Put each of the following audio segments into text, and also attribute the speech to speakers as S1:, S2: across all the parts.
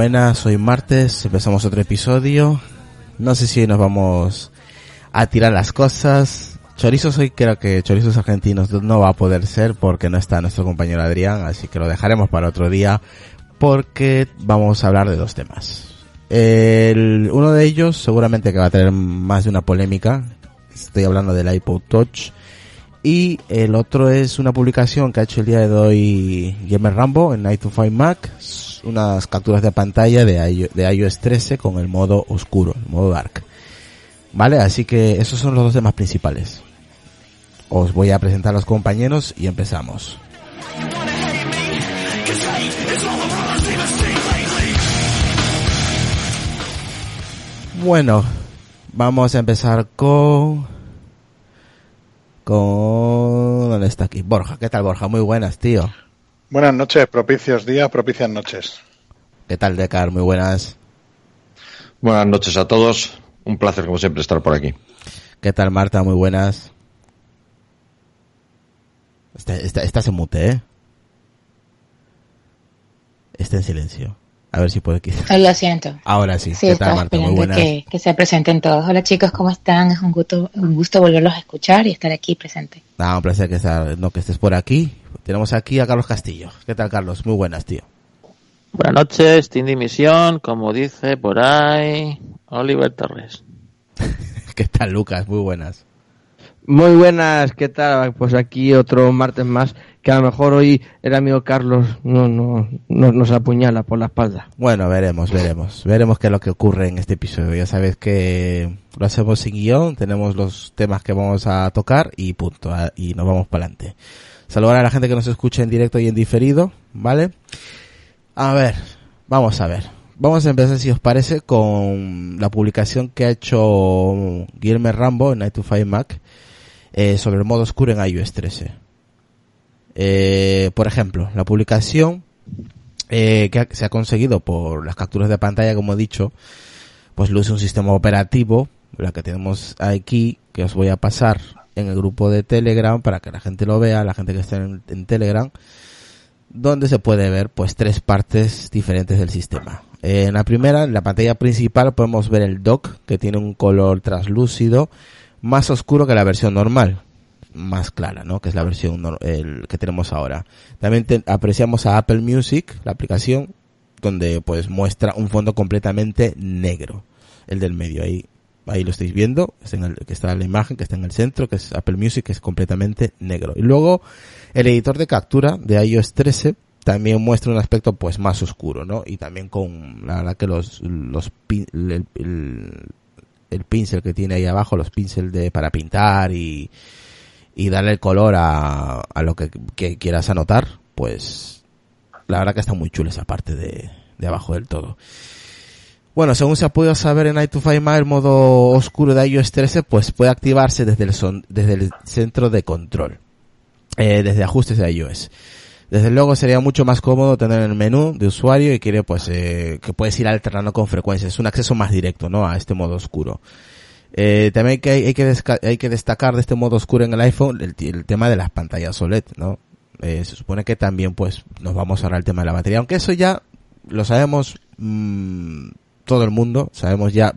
S1: buenas, hoy martes, empezamos otro episodio. No sé si nos vamos a tirar las cosas. Chorizos hoy creo que chorizos argentinos no va a poder ser porque no está nuestro compañero Adrián, así que lo dejaremos para otro día porque vamos a hablar de dos temas. El, uno de ellos seguramente que va a tener más de una polémica. Estoy hablando del iPod Touch. Y el otro es una publicación que ha hecho el día de hoy Gamer Rambo en to Find Mac. Unas capturas de pantalla de, de iOS 13 con el modo oscuro, el modo dark. Vale, así que esos son los dos temas principales. Os voy a presentar a los compañeros y empezamos. Bueno, vamos a empezar con... Con... ¿Dónde está aquí? Borja, ¿qué tal Borja? Muy buenas, tío.
S2: Buenas noches, propicios días, propicias noches.
S1: ¿Qué tal Decar? Muy buenas.
S3: Buenas noches a todos. Un placer, como siempre, estar por aquí.
S1: ¿Qué tal Marta? Muy buenas. Está, está- estás en mute, ¿eh? Está en silencio. A ver si puede quitar.
S4: Lo siento.
S1: Ahora sí.
S4: Sí,
S1: ¿Qué tal
S4: estaba
S1: Marta? Muy buenas.
S4: que, que se presenten todos. Hola chicos, ¿cómo están? Es un gusto, un gusto volverlos a escuchar y estar aquí presente.
S1: Nada, un placer que, estar- no, que estés por aquí. Tenemos aquí a Carlos Castillo. ¿Qué tal Carlos? Muy buenas, tío.
S5: Buenas noches, Team Dimisión, como dice por ahí Oliver Torres.
S1: ¿Qué tal Lucas? Muy buenas.
S6: Muy buenas, ¿qué tal? Pues aquí otro martes más, que a lo mejor hoy el amigo Carlos no, no, no- nos apuñala por la espalda.
S1: Bueno, veremos, veremos. Veremos qué es lo que ocurre en este episodio. Ya sabes que lo hacemos sin guion, tenemos los temas que vamos a tocar y punto. ah, Y nos vamos para adelante. Saludar a la gente que nos escucha en directo y en diferido, ¿vale? A ver, vamos a ver. Vamos a empezar, si os parece, con la publicación que ha hecho Guillermo Rambo en Night to Five Mac eh, sobre el modo oscuro en iOS 13. Eh, por ejemplo, la publicación eh, que se ha conseguido por las capturas de pantalla, como he dicho, pues luce un sistema operativo, la que tenemos aquí, que os voy a pasar en el grupo de Telegram para que la gente lo vea, la gente que está en, en Telegram, donde se puede ver pues tres partes diferentes del sistema. Eh, en la primera, en la pantalla principal, podemos ver el dock, que tiene un color translúcido, más oscuro que la versión normal, más clara, ¿no? Que es la versión el que tenemos ahora. También te- apreciamos a Apple Music, la aplicación, donde pues muestra un fondo completamente negro, el del medio ahí. Ahí lo estáis viendo, está en el, que está la imagen que está en el centro, que es Apple Music, que es completamente negro. Y luego el editor de captura de iOS 13 también muestra un aspecto pues más oscuro, ¿no? Y también con, la verdad que los, los pin- el, el, el pincel que tiene ahí abajo, los pincel de, para pintar y, y darle el color a, a lo que, quieras anotar, pues la verdad que está muy chula esa parte de, de abajo del todo. Bueno, según se ha podido saber en Mac, el modo oscuro de iOS 13 pues puede activarse desde el, son- desde el centro de control, eh, desde ajustes de iOS. Desde luego sería mucho más cómodo tener el menú de usuario y quiere pues eh, que puedes ir alternando con frecuencia. Es un acceso más directo, ¿no? A este modo oscuro. Eh, también hay que, hay, que hay que destacar de este modo oscuro en el iPhone el, tema de las pantallas OLED, ¿no? Eh, se supone que también pues nos vamos a ahorrar el tema de la batería, aunque eso ya lo sabemos mm, todo el mundo, sabemos ya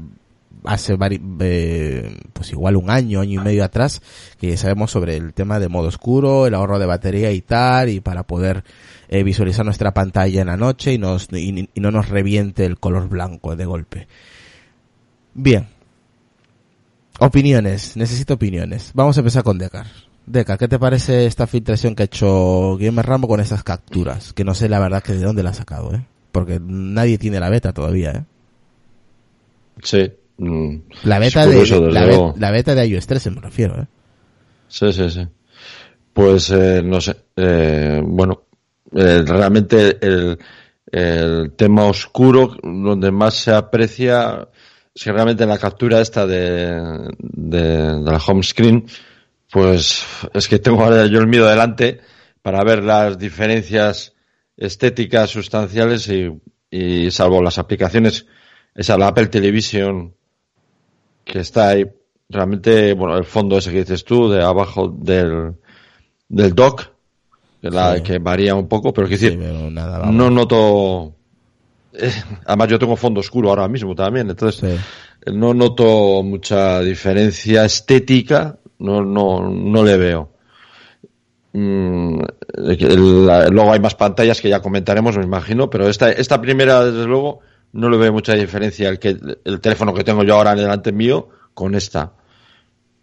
S1: hace vari- eh, pues igual un año, año y medio atrás, que sabemos sobre el tema de modo oscuro, el ahorro de batería y tal, y para poder eh, visualizar nuestra pantalla en la noche y, nos, y no nos reviente el color blanco de golpe. Bien. Opiniones, necesito opiniones. Vamos a empezar con Decar. Decar, ¿qué te parece esta filtración que ha hecho Guillermo Rambo con esas capturas? Que no sé la verdad que de dónde la ha sacado, ¿eh? Porque nadie tiene la beta todavía, ¿eh?
S3: Sí. mm,
S1: La beta, de, la, be- la beta de iOS 13 me refiero, ¿eh?
S3: Sí, sí, sí. Pues eh, no sé. eh, bueno, eh, realmente el, el tema oscuro, donde más se aprecia, que realmente en la captura esta de, de, de la home screen, pues es que tengo ahora yo el miedo delante para ver las diferencias estéticas sustanciales y, y salvo las aplicaciones esa la Apple Television que está ahí. Realmente, bueno, el fondo ese que dices tú, de abajo del, del dock, que, la,
S1: Sí.
S3: que varía un poco, pero es
S1: Sí,
S3: decir,
S1: pero nada, vamos.
S3: no noto. Eh, además, yo tengo fondo oscuro ahora mismo también, entonces
S1: Sí.
S3: no noto mucha diferencia estética, no, no, no le veo. Mm, el- la- luego hay más pantallas que ya comentaremos, me imagino, pero esta, esta primera, desde luego, no le veo mucha diferencia el, que, el teléfono que tengo yo ahora delante mío con esta.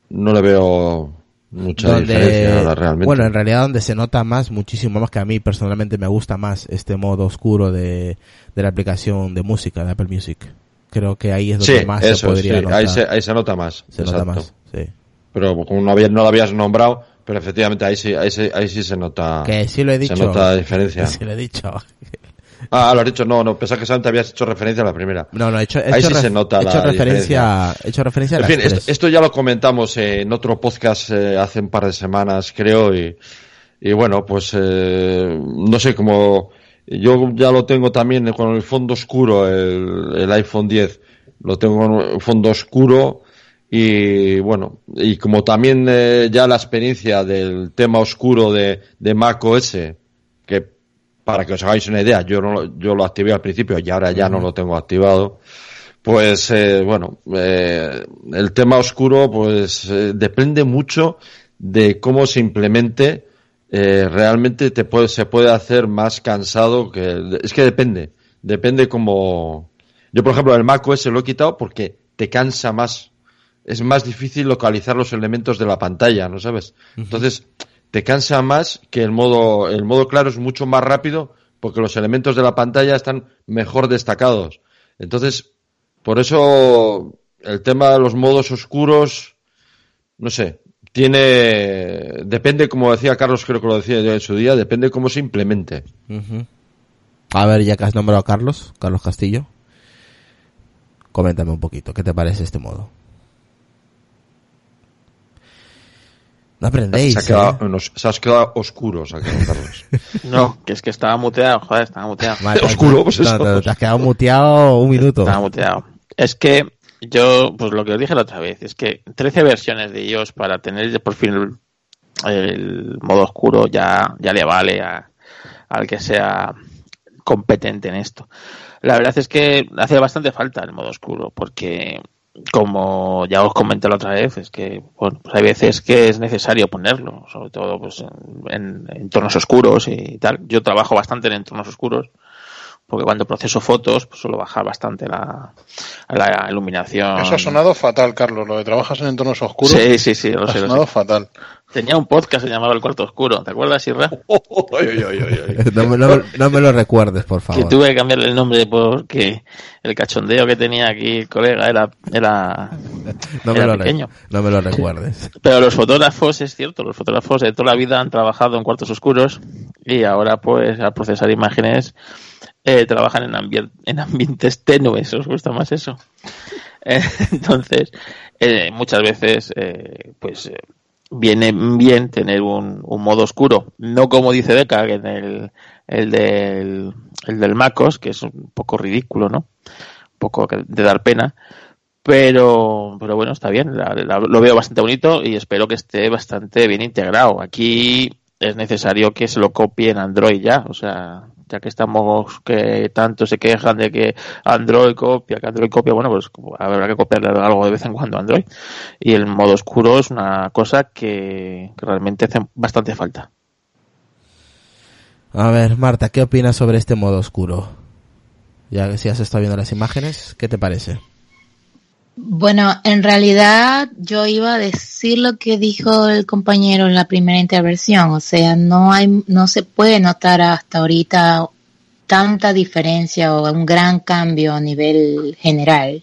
S3: No le veo mucha diferencia ahora realmente.
S1: bueno, en realidad donde se nota más, muchísimo más que a mí personalmente me gusta más este modo oscuro de, de la aplicación de música de Apple Music. Creo que ahí es donde
S3: sí,
S1: más se podría
S3: sí,
S1: notar.
S3: ahí, se, ahí se nota más.
S1: Se nota más, sí.
S3: Pero como no, había, no lo habías nombrado, pero efectivamente ahí sí, ahí sí, ahí sí se nota.
S1: Que sí lo he dicho.
S3: Se nota la diferencia.
S1: Sí lo he dicho.
S3: Ah, lo has dicho, no, no, pensaba que solamente habías hecho referencia a la primera.
S1: No, no, he hecho, he
S3: Ahí
S1: hecho
S3: sí
S1: ref-
S3: se nota
S1: he
S3: la
S1: hecho referencia, he hecho referencia a
S3: En
S1: las
S3: fin, esto, esto ya lo comentamos en otro podcast eh, hace un par de semanas, creo, y, y bueno, pues eh, no sé, como yo ya lo tengo también con el fondo oscuro, el, el iPhone 10, lo tengo con el fondo oscuro y bueno, y como también eh, ya la experiencia del tema oscuro de, de Mac OS, que para que os hagáis una idea, yo, no, lo- yo lo activé al principio y ahora ya no lo tengo activado. Pues eh, bueno, eh, el tema oscuro pues eh, depende mucho de cómo se implemente. eh, realmente te puede, se puede hacer más cansado que es que depende, depende como yo por ejemplo el Mac OS lo he quitado porque te cansa más, es más difícil localizar los elementos de la pantalla, ¿no sabes? Entonces te cansa más que el modo el modo claro es mucho más rápido porque los elementos de la pantalla están mejor destacados. Entonces por eso el tema de los modos oscuros, no sé, tiene, depende, como decía Carlos, creo que lo decía yo en su día, depende cómo se implemente.
S1: A ver, ya que has nombrado a Carlos, Carlos Castillo, coméntame un poquito, ¿qué te parece este modo? No aprendéis,
S3: se, ha
S1: ¿eh?
S3: quedado, nos- se has quedado oscuro, se ha quedado Carlos.
S5: No, que es que estaba muteado, joder, estaba muteado.
S1: Vale,
S3: Oscuro, pues
S1: no, te has quedado muteado un minuto.
S5: Estaba muteado. Es que yo, pues lo que os dije la otra vez, es que 13 versiones de iOS para tener por fin el, el modo oscuro ya, ya le vale a, al que sea competente en esto. La verdad es que hace bastante falta el modo oscuro, porque como ya os comenté la otra vez, es que pues hay veces que es necesario ponerlo, sobre todo pues en, en entornos oscuros y tal. Yo trabajo bastante en entornos oscuros, porque cuando proceso fotos pues suelo bajar bastante la, la iluminación.
S2: Eso ha sonado fatal, Carlos. Lo de trabajas en entornos oscuros
S5: Sí, sí, sí, lo
S2: ha
S5: sé, lo
S2: sonado
S5: sé.
S2: fatal.
S5: Tenía un podcast que se llamaba El Cuarto Oscuro, ¿te acuerdas, Irra?
S1: No, me- no- no me lo recuerdes, por
S5: Que
S1: favor.
S5: tuve que cambiarle el nombre porque el cachondeo que tenía aquí el colega era, era,
S1: No me,
S5: era
S1: lo re-
S5: pequeño.
S1: no me lo recuerdes.
S5: Pero los fotógrafos, es cierto, los fotógrafos de toda la vida han trabajado en cuartos oscuros y ahora pues al procesar imágenes eh, trabajan en, ambientes tenues, ¿os gusta más eso? Eh, entonces, eh, muchas veces pues pues eh, viene bien tener un, un modo oscuro, no como dice Deca, en el, el, del, el del MacOS, que es un poco ridículo, ¿no? Un poco de dar pena, pero, pero bueno, está bien, la- lo veo bastante bonito y espero que esté bastante bien integrado. Aquí es necesario que se lo copie en Android ya, o sea, ya que estamos que tanto se quejan de que Android copia, que Android copia, bueno, pues habrá que copiarle algo de vez en cuando a Android. Y el modo oscuro es una cosa que, que realmente hace bastante falta.
S1: A ver, Marta, ¿qué opinas sobre este modo oscuro? Ya que si has estado viendo las imágenes, ¿qué te parece?
S4: Bueno, en realidad yo iba a decir lo que dijo el compañero en la primera intervención, o sea, no hay, no se puede notar hasta ahorita tanta diferencia o un gran cambio a nivel general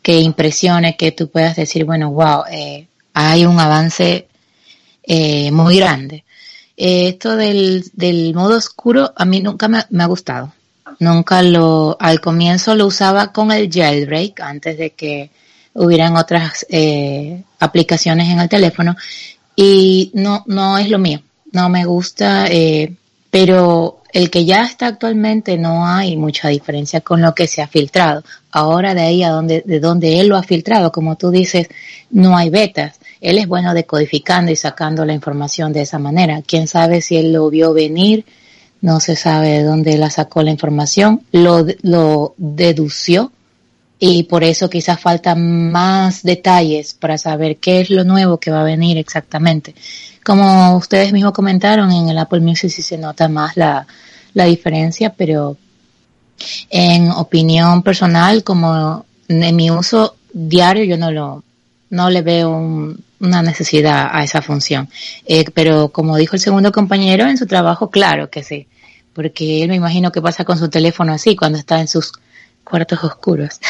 S4: que impresione que tú puedas decir, bueno, wow, eh, hay un avance eh, muy grande. Eh, esto del, del modo oscuro a mí nunca me, me ha gustado. Nunca lo, al comienzo lo usaba con el jailbreak antes de que hubieran otras eh, aplicaciones en el teléfono y no, no es lo mío. No me gusta. Eh, Pero el que ya está actualmente no hay mucha diferencia con lo que se ha filtrado. Ahora de ahí a donde, de donde él lo ha filtrado, como tú dices, no hay betas. Él es bueno decodificando y sacando la información de esa manera. Quién sabe si él lo vio venir, no se sabe de dónde la sacó la información, lo, lo dedució y por eso quizás faltan más detalles para saber qué es lo nuevo que va a venir exactamente. Como ustedes mismos comentaron, en el Apple Music sí se nota más la, la diferencia, pero en opinión personal, como en mi uso diario, yo no lo, no le veo un- una necesidad a esa función. Eh, pero como dijo el segundo compañero, en su trabajo, claro que sí. Porque él me imagino que pasa con su teléfono así cuando está en sus cuartos oscuros.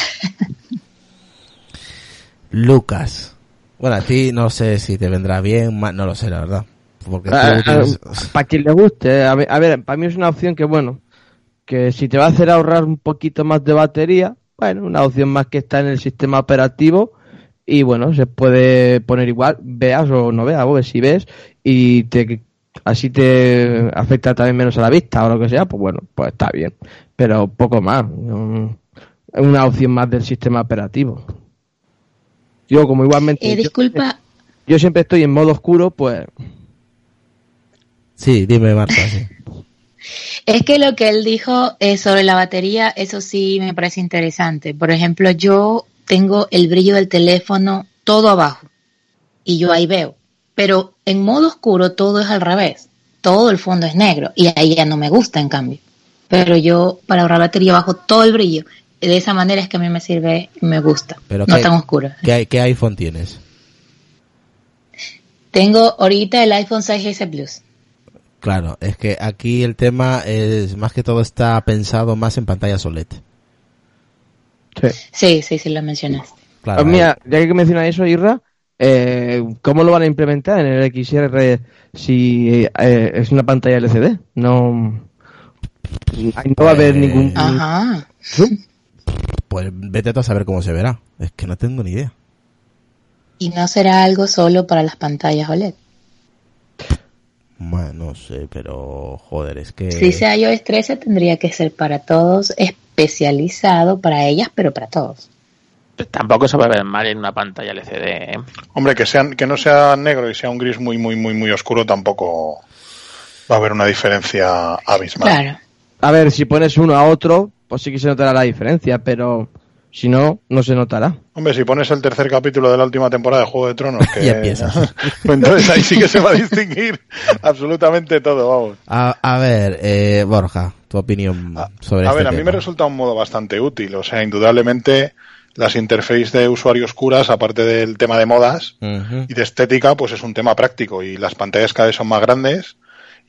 S1: Lucas. Bueno, a ti no sé si te vendrá bien, no lo sé, la verdad. Porque tú
S6: Ah,
S1: tienes-
S6: para quien le guste, a ver, a ver, para mí es una opción que, bueno, que si te va a hacer ahorrar un poquito más de batería, bueno, una opción más que está en el sistema operativo y bueno, se puede poner igual, veas o no veas, pues si ves y te así te afecta también menos a la vista o lo que sea, pues bueno, pues está bien, pero poco más, no- una opción más del sistema operativo. Yo como igualmente
S4: Eh,
S6: yo-
S4: disculpa,
S6: yo siempre estoy en modo oscuro, pues
S1: Sí, dime Marta. sí.
S4: Es que lo que él dijo eh, sobre la batería, eso sí me parece interesante. Por ejemplo, yo tengo el brillo del teléfono todo abajo y yo ahí veo. Pero en modo oscuro todo es al revés. Todo el fondo es negro y ahí ya no me gusta en cambio. Pero yo para ahorrar batería bajo todo el brillo. De esa manera es que a mí me sirve y me gusta.
S1: Pero
S4: no
S1: ¿qué-
S4: tan oscuro.
S1: ¿Qué, qué iPhone tienes?
S4: Tengo ahorita el iPhone 6S Plus.
S1: Claro, es que aquí el tema es más que todo está pensado más en pantallas OLED.
S6: sí.
S4: Sí, sí, sí lo mencionaste.
S1: Claro,
S6: Pues mira, ya que mencionas eso, Irra, eh, ¿cómo lo van a implementar en el XR si eh, es una pantalla LCD? No, ahí no va a haber ningún
S4: Ajá.
S6: zoom.
S1: Pues vete a saber cómo se verá. Es que no tengo ni idea.
S4: Y no será algo solo para las pantallas OLED.
S1: Bueno, no sé, pero joder, es que...
S4: Si sea iOS 13 tendría que ser para todos, especializado para ellas, pero para todos.
S5: Tampoco se va a ver mal en una pantalla LCD. ¿eh?
S2: Hombre, que, sean, que no sea negro y sea un gris muy, muy, muy, muy oscuro, tampoco va a haber una diferencia abismal.
S4: Claro.
S6: A ver, si pones uno a otro, pues sí que se notará la diferencia, pero si no, no se notará.
S2: Hombre, si pones el tercer capítulo de la última temporada de Juego de Tronos, que
S1: Ya empiezas.
S2: pues entonces ahí sí que se va a distinguir absolutamente todo, vamos.
S1: A, a ver, eh, Borja, tu opinión sobre
S2: A
S1: este
S2: ver, a mí me resulta un modo bastante útil. O sea, indudablemente las interfaces de usuario oscuras, aparte del tema de modas y de estética, pues es un tema práctico. Y las pantallas cada vez son más grandes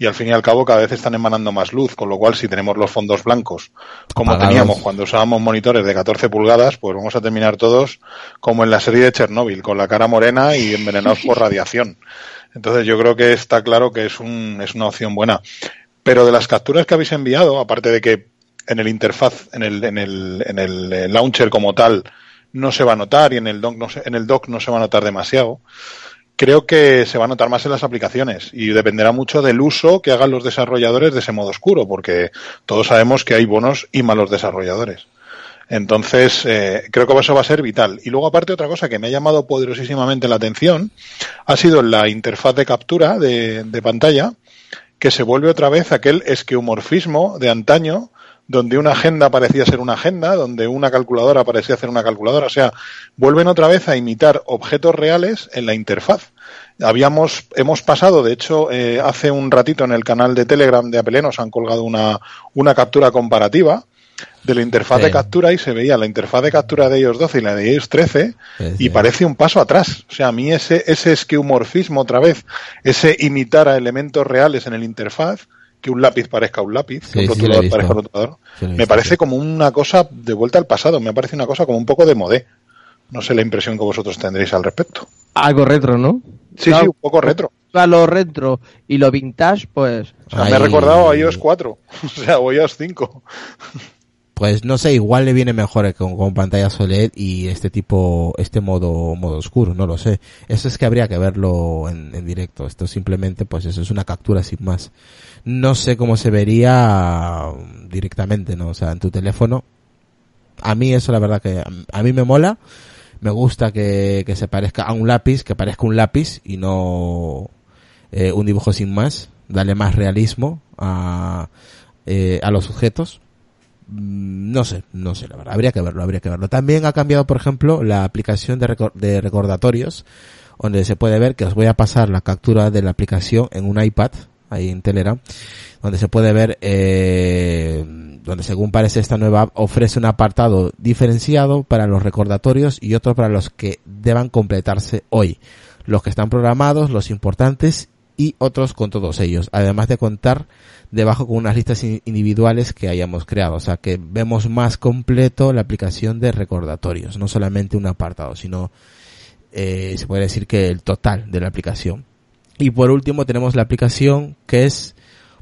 S2: y al fin y al cabo cada vez están emanando más luz. Con lo cual, si tenemos los fondos blancos como
S1: Apagados.
S2: teníamos cuando usábamos monitores de 14 pulgadas, pues vamos a terminar todos como en la serie de Chernóbil, con la cara morena y envenenados por radiación. Entonces yo creo que está claro que es, un, es una opción buena. Pero de las capturas que habéis enviado, aparte de que en el interfaz, en el, en el, en el launcher como tal, no se va a notar y en el dock no se, en el dock no se va a notar demasiado. Creo que se va a notar más en las aplicaciones y dependerá mucho del uso que hagan los desarrolladores de ese modo oscuro, porque todos sabemos que hay buenos y malos desarrolladores. Entonces, eh, creo que eso va a ser vital. Y luego, aparte, otra cosa que me ha llamado poderosísimamente la atención ha sido la interfaz de captura de, de pantalla, que se vuelve otra vez aquel esqueumorfismo de antaño, donde una agenda parecía ser una agenda, donde una calculadora parecía ser una calculadora. O sea, vuelven otra vez a imitar objetos reales en la interfaz. Habíamos, hemos pasado, de hecho, eh, hace un ratito en el canal de Telegram de Apple nos han colgado una, una captura comparativa de la interfaz
S1: Sí.
S2: de captura y se veía la interfaz de captura de iOS 12 y la de iOS 13
S1: Sí,
S2: y parece un paso atrás. O sea, a mí ese, ese esqueumorfismo otra vez, ese imitar a elementos reales en el interfaz, que un lápiz parezca un lápiz,
S1: Sí,
S2: que un
S1: he
S2: rotulador parezca un rotulador,
S1: Sí, he
S2: me parece como una cosa de vuelta al pasado, me parece una cosa como un poco de modé. No sé la impresión que vosotros tendréis al respecto.
S6: Algo retro, ¿no?
S2: Sí,
S6: Claro.
S2: sí, un poco retro.
S6: A lo retro y lo vintage, pues
S2: O sea, me ha recordado a iOS 4, o sea, o iOS 5.
S1: pues no sé, igual le viene mejor con, con pantalla OLED y este tipo, este modo, modo oscuro, no lo sé. Eso es que habría que verlo en, en directo. Esto simplemente, pues eso es una captura sin más. No sé cómo se vería directamente, ¿no? O sea, en tu teléfono. A mí eso la verdad que a- mí me mola. Me gusta que, que se parezca a un lápiz, que parezca un lápiz y no eh, un dibujo sin más. Darle más realismo a, eh, a los sujetos. Mm, No sé, no sé, la verdad. Habría que verlo, habría que verlo. También ha cambiado, por ejemplo, la aplicación de, recor- de recordatorios, donde se puede ver que os voy a pasar la captura de la aplicación en un iPad, ahí en Telegram, donde se puede ver, eh, donde según parece esta nueva app ofrece un apartado diferenciado para los recordatorios y otro para los que deban completarse hoy. Los que están programados, los importantes y otros con todos ellos. Además de contar debajo con unas listas in- individuales que hayamos creado. O sea que vemos más completo la aplicación de recordatorios. No solamente un apartado, sino eh, se puede decir que el total de la aplicación. Y por último tenemos la aplicación que es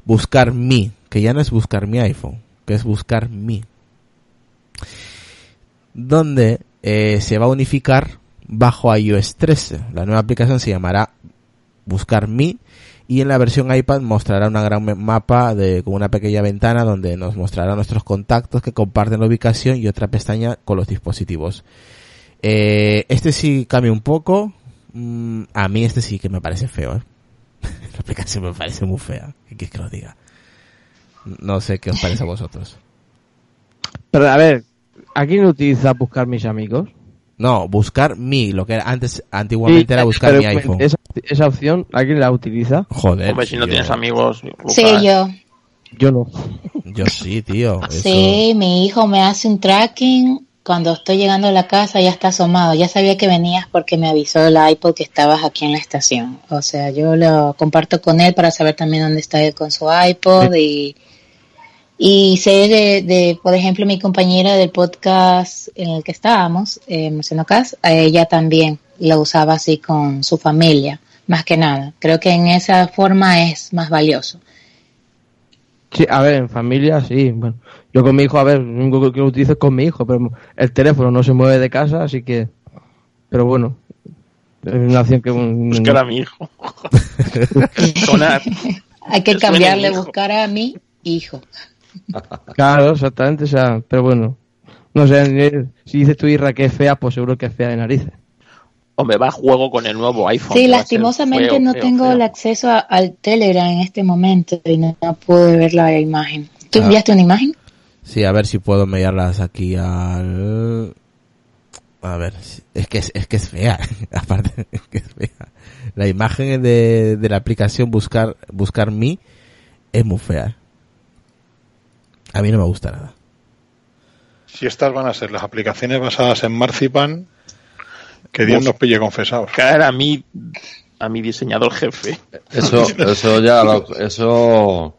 S1: Buscar Mi, que ya no es Buscar Mi iPhone, que es Buscar Mi. Donde eh, se va a unificar bajo iOS 13. La nueva aplicación se llamará Buscar Mi y en la versión iPad mostrará una gran mapa de con una pequeña ventana donde nos mostrará nuestros contactos que comparten la ubicación y otra pestaña con los dispositivos. Eh, este sí cambia un poco. Mm, a mí este sí que me parece feo, ¿eh? La aplicación me parece muy fea. ¿Qué quieres que lo diga? No sé qué os parece a vosotros.
S6: Pero a ver, ¿a quién utiliza buscar mis amigos?
S1: No, buscar mi, lo que era antes, antiguamente era buscar
S6: pero
S1: mi iPhone.
S6: Esa, esa opción, ¿a quién la utiliza?
S1: Joder.
S5: Hombre, si no
S1: yo-
S5: tienes amigos,
S4: Sí, yo.
S6: Yo no.
S1: Yo sí, tío. eso-
S4: Sí, mi hijo me hace un tracking. Cuando estoy llegando a la casa ya está asomado. Ya sabía que venías porque me avisó el iPod que estabas aquí en la estación. O sea, yo lo comparto con él para saber también dónde está él con su iPod y, y sé de, de, por ejemplo, mi compañera del podcast en el que estábamos, eh, Cas, ella también lo usaba así con su familia, más que nada. Creo que en esa forma es más valioso.
S6: Sí, a ver, en familia sí. Bueno, yo con mi hijo, a ver, lo único que- lo utilizo es con mi hijo, pero el teléfono no se mueve de casa, así que. Pero bueno, es una opción que. un-
S5: buscar a mi hijo. Sonar.
S4: Hay que cambiarle, buscar a mi hijo.
S6: Claro, exactamente, o sea, pero bueno. No sé, eh, si dices tu Irra que es fea, pues seguro que es fea de narices.
S5: Hombre, va a juego con el nuevo iPhone.
S4: Sí, lastimosamente
S5: feo,
S4: no
S5: feo,
S4: tengo
S5: feo.
S4: el acceso a- al Telegram en este momento y no, no pude ver la imagen. ¿Tú
S1: Ah.
S4: enviaste una imagen?
S1: Sí, a ver si puedo mediarlas aquí al... A ver, es que es, es que es fea, aparte es que es fea. La imagen de, de la aplicación Buscar Buscar Mi es muy fea. A mí no me gusta nada.
S2: Si estas van a ser las aplicaciones basadas en Marzipan, que Dios nos pille confesados.
S5: Caer a mi, a mi diseñador jefe.
S3: Eso, eso ya, lo- eso.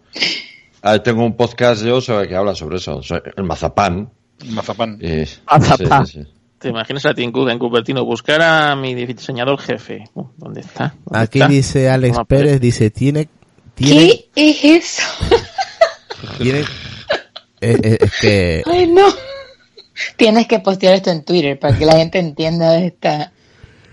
S3: Ahí tengo un podcast yo sobre que habla sobre eso, sobre el mazapán.
S2: Mazapán.
S3: Y,
S6: Mazapán.
S3: sí, sí, sí.
S5: ¿Te imaginas a Tim Cook en Cupertino buscar a mi diseñador jefe? Uh, ¿Dónde está? ¿Dónde
S1: Aquí
S5: está?
S1: dice Alex Pérez,
S5: aparece.
S1: dice, tiene... tiene,
S4: ¿Qué es eso?
S1: tiene eh, eh, es que...
S4: Ay, no. Tienes que postear esto en Twitter para que la gente entienda esta...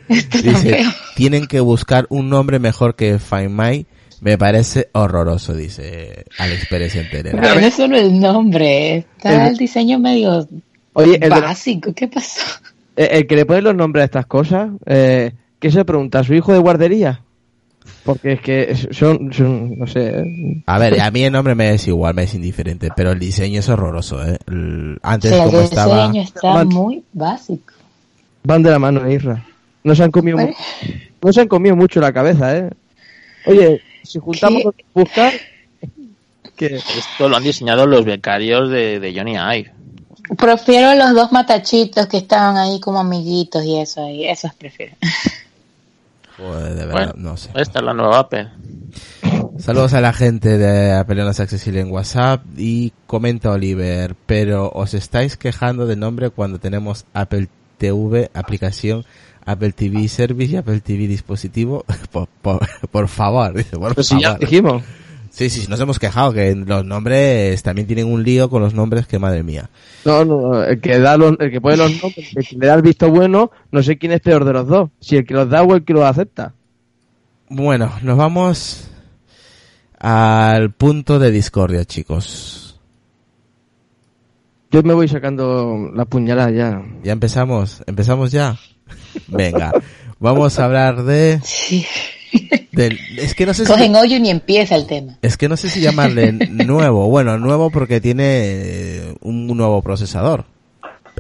S1: Dice, tienen que buscar un nombre mejor que Find My. Me parece horroroso, dice Alex Pérez en Telegram.
S4: Pero no es solo el nombre, está
S6: El-
S4: el diseño medio
S6: Oye, el, de la-
S4: básico. ¿Qué pasó?
S6: eh, el que le pone los nombres a estas cosas, eh, ¿qué se pregunta? ¿Su hijo de guardería? Porque es que son, son no sé, eh,
S1: A ver, a mí el nombre me es igual, me es indiferente, pero el diseño es horroroso, ¿eh? El-
S4: O
S1: antes
S4: sea,
S1: como
S4: el
S1: estaba...
S4: diseño está muy básico.
S6: van de la mano, Isra. No se han comido, no se han comido mucho la cabeza, ¿eh? Oye, si juntamos
S4: ¿Qué?
S6: los buscar, que
S5: Esto lo han diseñado los becarios de, de Johnny Ive.
S4: Prefiero los dos matachitos que estaban ahí como amiguitos y eso ahí, esos prefiero.
S1: Joder, de verdad,
S5: Bueno,
S1: no sé.
S5: esta es la nueva Apple.
S1: Saludos a la gente de Apeleonas Accesible en WhatsApp y comenta Oliver, pero os estáis quejando de nombre cuando tenemos Apple TV, aplicación, Apple TV Service y Apple TV dispositivo. Por, por, por favor, dice, por
S6: pues si ya dijimos.
S1: Sí, sí, nos hemos quejado que los nombres también tienen un lío con los nombres que madre mía.
S6: No, no, el que da los, el que pone los nombres, el que le da el visto bueno, no sé quién es peor de los dos, si el que los da o el que los acepta.
S1: Bueno, nos vamos al punto de discordia, chicos.
S6: Yo me voy sacando la puñalada ya.
S1: Ya empezamos, empezamos ya. Venga, vamos a hablar de,
S4: Sí.
S1: del- es que no sé si
S4: Cogen hoyo y ni empieza el tema.
S1: Es que no sé si llamarle nuevo. Bueno, nuevo porque tiene eh, un nuevo procesador,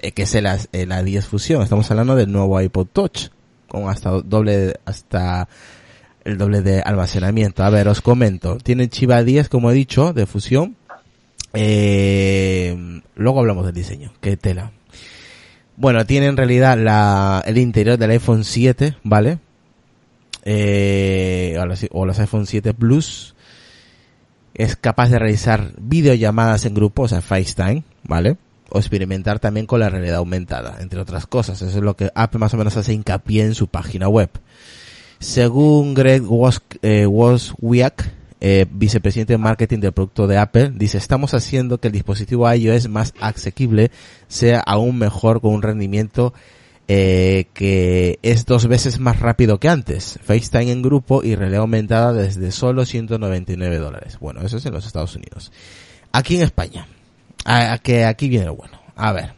S1: eh, que es el, A- el A10 Fusion. Estamos hablando del nuevo iPod Touch, con hasta doble, hasta el doble de almacenamiento. A ver, os comento. Tiene chip A10, como he dicho, de fusión. Eh, luego hablamos del diseño. Qué tela. Bueno, tiene en realidad la, el interior del iPhone 7, ¿vale? Eh, o, los, iPhone 7 Plus. Es capaz de realizar videollamadas en grupo, o sea, FaceTime, ¿vale? O experimentar también con la realidad aumentada, entre otras cosas. Eso es lo que Apple más o menos hace hincapié en su página web. Según Greg Wos- eh, vicepresidente de marketing del producto de Apple, dice, estamos haciendo que el dispositivo iOS más asequible sea aún mejor con un rendimiento eh, que es dos veces más rápido que antes. FaceTime en grupo y realidad aumentada desde solo 199 dólares. Bueno, eso es en los Estados Unidos. Aquí en España, a, que aquí viene lo bueno. A ver,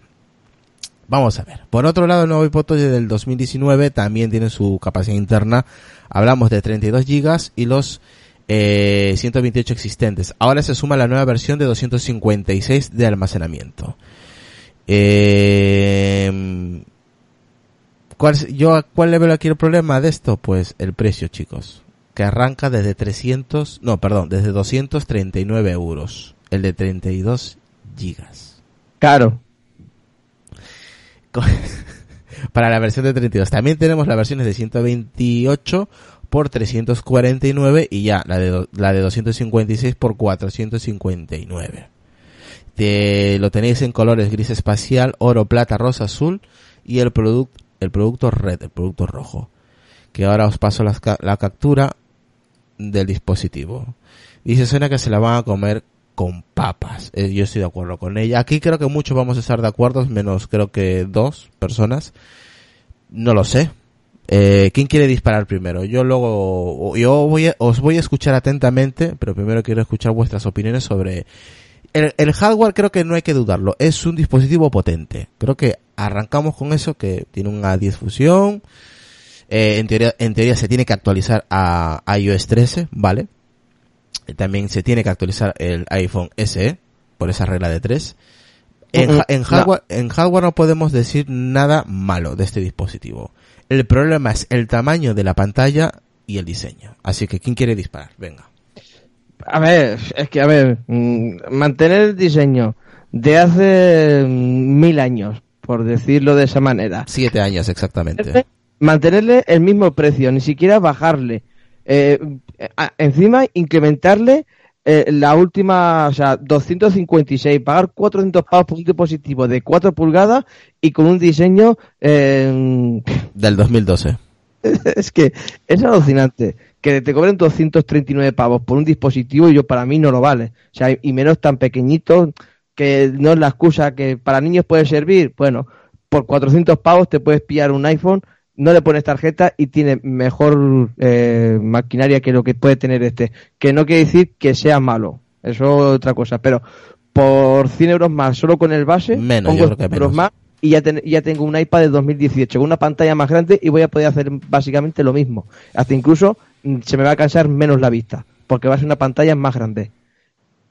S1: Vamos a ver. Por otro lado, el nuevo iPod del 2019 también tiene su capacidad interna. Hablamos de 32 gigas y los eh, 128 existentes. Ahora se suma la nueva versión de 256 de almacenamiento. Eh, ¿cuál, yo, ¿Cuál le veo aquí el problema de esto? Pues el precio, chicos. Que arranca desde 300, no, perdón, desde 239 euros. El de 32 gigas.
S6: Caro.
S1: Para la versión de 32. También tenemos las versiones de 128 por 349 y ya la de, la de 256 por 459. Te- lo tenéis en colores gris espacial, oro, plata, rosa, azul y el producto el producto red, el producto rojo. Que ahora os paso ca- la captura del dispositivo. Dice suena que se la van a comer con papas. Eh, yo estoy de acuerdo con ella. Aquí creo que muchos vamos a estar de acuerdo, menos creo que dos personas. No lo sé. Eh, ¿Quién quiere disparar primero? Yo luego, yo voy a- os voy a escuchar atentamente, pero primero quiero escuchar vuestras opiniones sobre el, el hardware. Creo que no hay que dudarlo. Es un dispositivo potente. Creo que arrancamos con eso, que tiene una 10 fusión. Eh, en teoría, en teoría se tiene que actualizar a iOS 13, ¿vale? Eh, También se tiene que actualizar el iPhone SE por esa regla de 3. En, en hardware, en hardware no podemos decir nada malo de este dispositivo. El problema es el tamaño de la pantalla y el diseño. Así que, ¿quién quiere disparar? Venga.
S6: A ver, es que, a ver, mm, mantener el diseño de hace mm, mil años, por decirlo de esa manera.
S1: Siete años exactamente.
S6: Mantenerle el mismo precio, ni siquiera bajarle. Eh, encima, incrementarle eh, la última, o sea, 256, pagar 400 pavos por un dispositivo de 4 pulgadas y con un diseño eh,
S1: Del 2012.
S6: es que es alucinante que te cobren 239 pavos por un dispositivo y yo para mí no lo vale. O sea, y menos tan pequeñito que no es la excusa que para niños puede servir. Bueno, por 400 pavos te puedes pillar un iPhone, no le pones tarjeta y tiene mejor eh, maquinaria que lo que puede tener este. Que no quiere decir que sea malo, eso es otra cosa, pero por 100 euros más, solo con el base,
S1: Menos,
S6: pongo
S1: yo creo que
S6: 100 euros
S1: menos.
S6: más y ya, ten- ya tengo un iPad de 2018 con una pantalla más grande y voy a poder hacer básicamente lo mismo. Hasta incluso mm, se me va a cansar menos la vista, porque va a ser una pantalla más grande.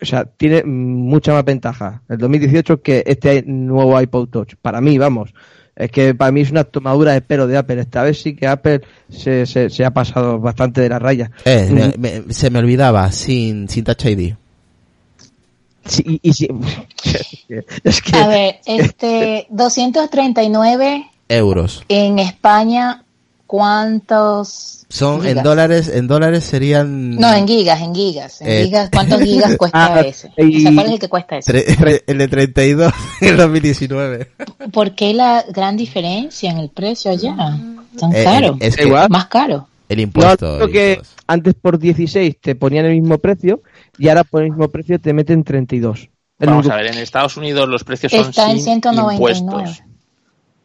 S6: O sea, tiene mm, mucha más ventaja el 2018 que este nuevo iPod Touch. Para mí, vamos. Es que para mí es una tomadura de pelo de Apple. Esta vez sí que Apple se, se, se ha pasado bastante de la raya.
S1: Eh, me-
S6: Mm,
S1: me- se me olvidaba, sin, sin Touch ID.
S6: sí, y, y sí- es que
S4: A ver, este 239
S1: Euros.
S4: en España, ¿cuántos?
S1: Son en
S4: gigas?
S1: dólares, en dólares serían...
S4: No, en gigas, en gigas. En
S1: Eh,
S4: gigas, ¿cuántos gigas cuesta
S6: Ah,
S4: ese?
S6: y-
S4: O sea, ¿cuál es el que cuesta ese?
S1: tre- el de 32 en el 2019.
S4: ¿Por qué la gran diferencia en el precio allá? Tan
S1: Eh,
S4: caro.
S1: es que-
S6: Igual.
S4: Más caro.
S1: El
S6: No,
S1: impuesto. y
S6: que antes por 16 te ponían el mismo precio y ahora por el mismo precio te meten 32. El
S5: Vamos a ver, en Estados Unidos los precios son
S4: Está en
S5: sin
S4: 199.
S5: impuestos.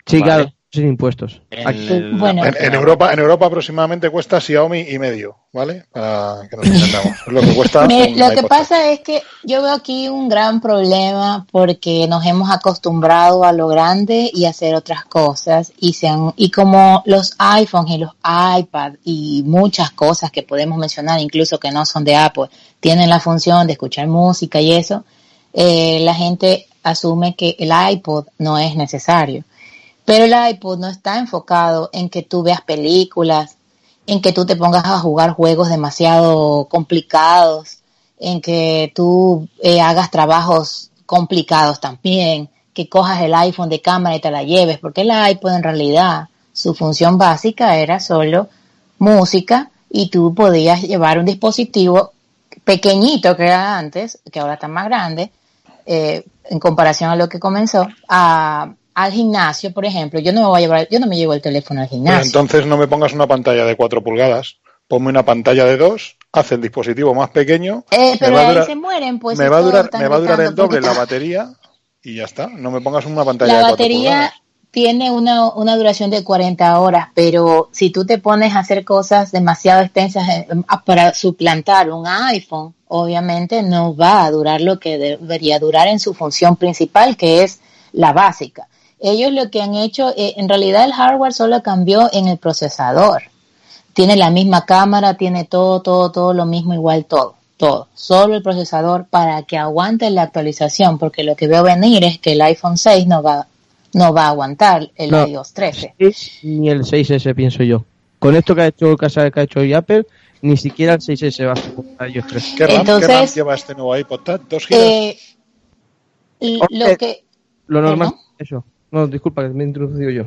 S6: Sí,
S5: Vale.
S6: claro, sin impuestos.
S5: En
S6: Aquí-
S5: el-
S4: Bueno.
S2: En, en Europa, en Europa aproximadamente cuesta Xiaomi y medio, ¿vale? Para que nos entendamos. Es lo que cuesta.
S4: Lo que pasa es que yo veo aquí un gran problema porque nos hemos acostumbrado a lo grande y a hacer otras cosas y se han- y como los iPhones y los iPad y muchas cosas que podemos mencionar incluso que no son de Apple tienen la función de escuchar música y eso eh, la gente asume que el iPod no es necesario pero el iPod no está enfocado en que tú veas películas en que tú te pongas a jugar juegos demasiado complicados, en que tú eh, hagas trabajos complicados también, que cojas el iPhone de cámara y te la lleves, porque el iPod en realidad su función básica era solo música y tú podías llevar un dispositivo pequeñito que era antes, que ahora está más grande, eh, en comparación a lo que comenzó, a, al gimnasio, por ejemplo. Yo no me voy a llevar, yo no me llevo el teléfono al
S2: Pero
S4: gimnasio.
S2: entonces no me pongas una pantalla de 4 pulgadas, ponme una pantalla de 2, haz el dispositivo más pequeño,
S4: Eh,
S2: me
S4: pero
S2: va a
S4: ahí
S2: durar-
S4: se mueren, pues.
S2: me va durar, me va a durar el doble la batería y ya está. No me pongas una pantalla
S4: La
S2: de 4
S4: batería
S2: pulgadas.
S4: tiene una, una duración de 40 horas, pero si tú te pones a hacer cosas demasiado extensas eh, para suplantar un iPhone, obviamente no va a durar lo que debería durar en su función principal, que es la básica. Ellos lo que han hecho, eh, en realidad el hardware solo cambió en el procesador. Tiene la misma cámara, tiene todo, todo, todo lo mismo, igual todo, todo. Solo el procesador para que aguante la actualización, porque lo que veo venir es que el iPhone 6 no va, no va a aguantar el
S6: No.
S4: iOS 13.
S6: ni el 6S, pienso yo. Con esto que ha hecho, que ha que ha hecho hoy Apple, ni siquiera el 6S va a ser ellos tres.
S2: ¿Qué RAM,
S4: Entonces-
S2: qué RAM lleva este nuevo iPod? ¿Dos gigas?
S4: Eh, lo
S6: Hombre,
S4: que,
S6: Lo normal,
S4: ¿Perdón?
S6: eso. No, disculpa, me he introducido yo.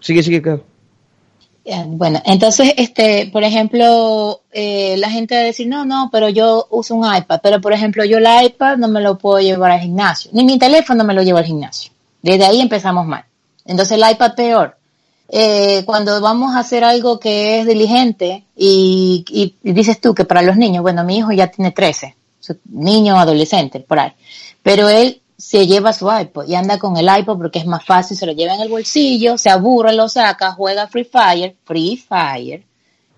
S6: Sigue, sigue, claro.
S4: Bueno, entonces, este, por ejemplo, eh, la gente va a decir, no, no, pero yo uso un iPad, pero por ejemplo, yo el iPad no me lo puedo llevar al gimnasio, ni mi teléfono me lo llevo al gimnasio. Desde ahí empezamos mal. Entonces el iPad peor. Eh, cuando vamos a hacer algo que es diligente y, y- dices tú que para los niños, bueno, mi hijo ya tiene 13, su- niño adolescente, por ahí, pero él se lleva su iPod y anda con el iPod porque es más fácil, se lo lleva en el bolsillo, se aburre, lo saca, juega Free Fire, Free Fire,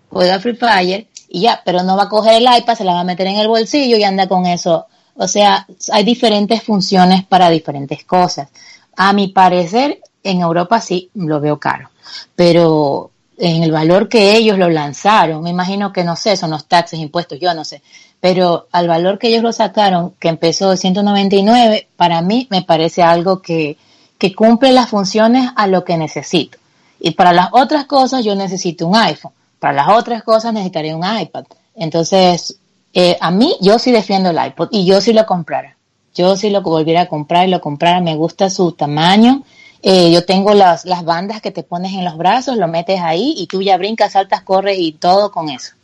S4: juega Free Fire y ya, pero no va a coger el iPad, se la va a meter en el bolsillo y anda con eso. O sea, hay diferentes funciones para diferentes cosas. A mi parecer, en Europa sí lo veo caro, pero en el valor que ellos lo lanzaron, me imagino que no sé, son los taxes, impuestos, yo no sé, pero al valor que ellos lo sacaron, que empezó de 199, para mí me parece algo que, que cumple las funciones a lo que necesito. Y para las otras cosas yo necesito un iPhone, para las otras cosas necesitaría un iPad. Entonces, eh, a mí yo sí defiendo el iPod y yo sí lo comprara. Yo sí lo volviera a comprar y lo comprara, me gusta su tamaño. Eh, yo tengo las, las bandas que te pones en los brazos, lo metes ahí y tú ya brincas, saltas, corres y todo con eso.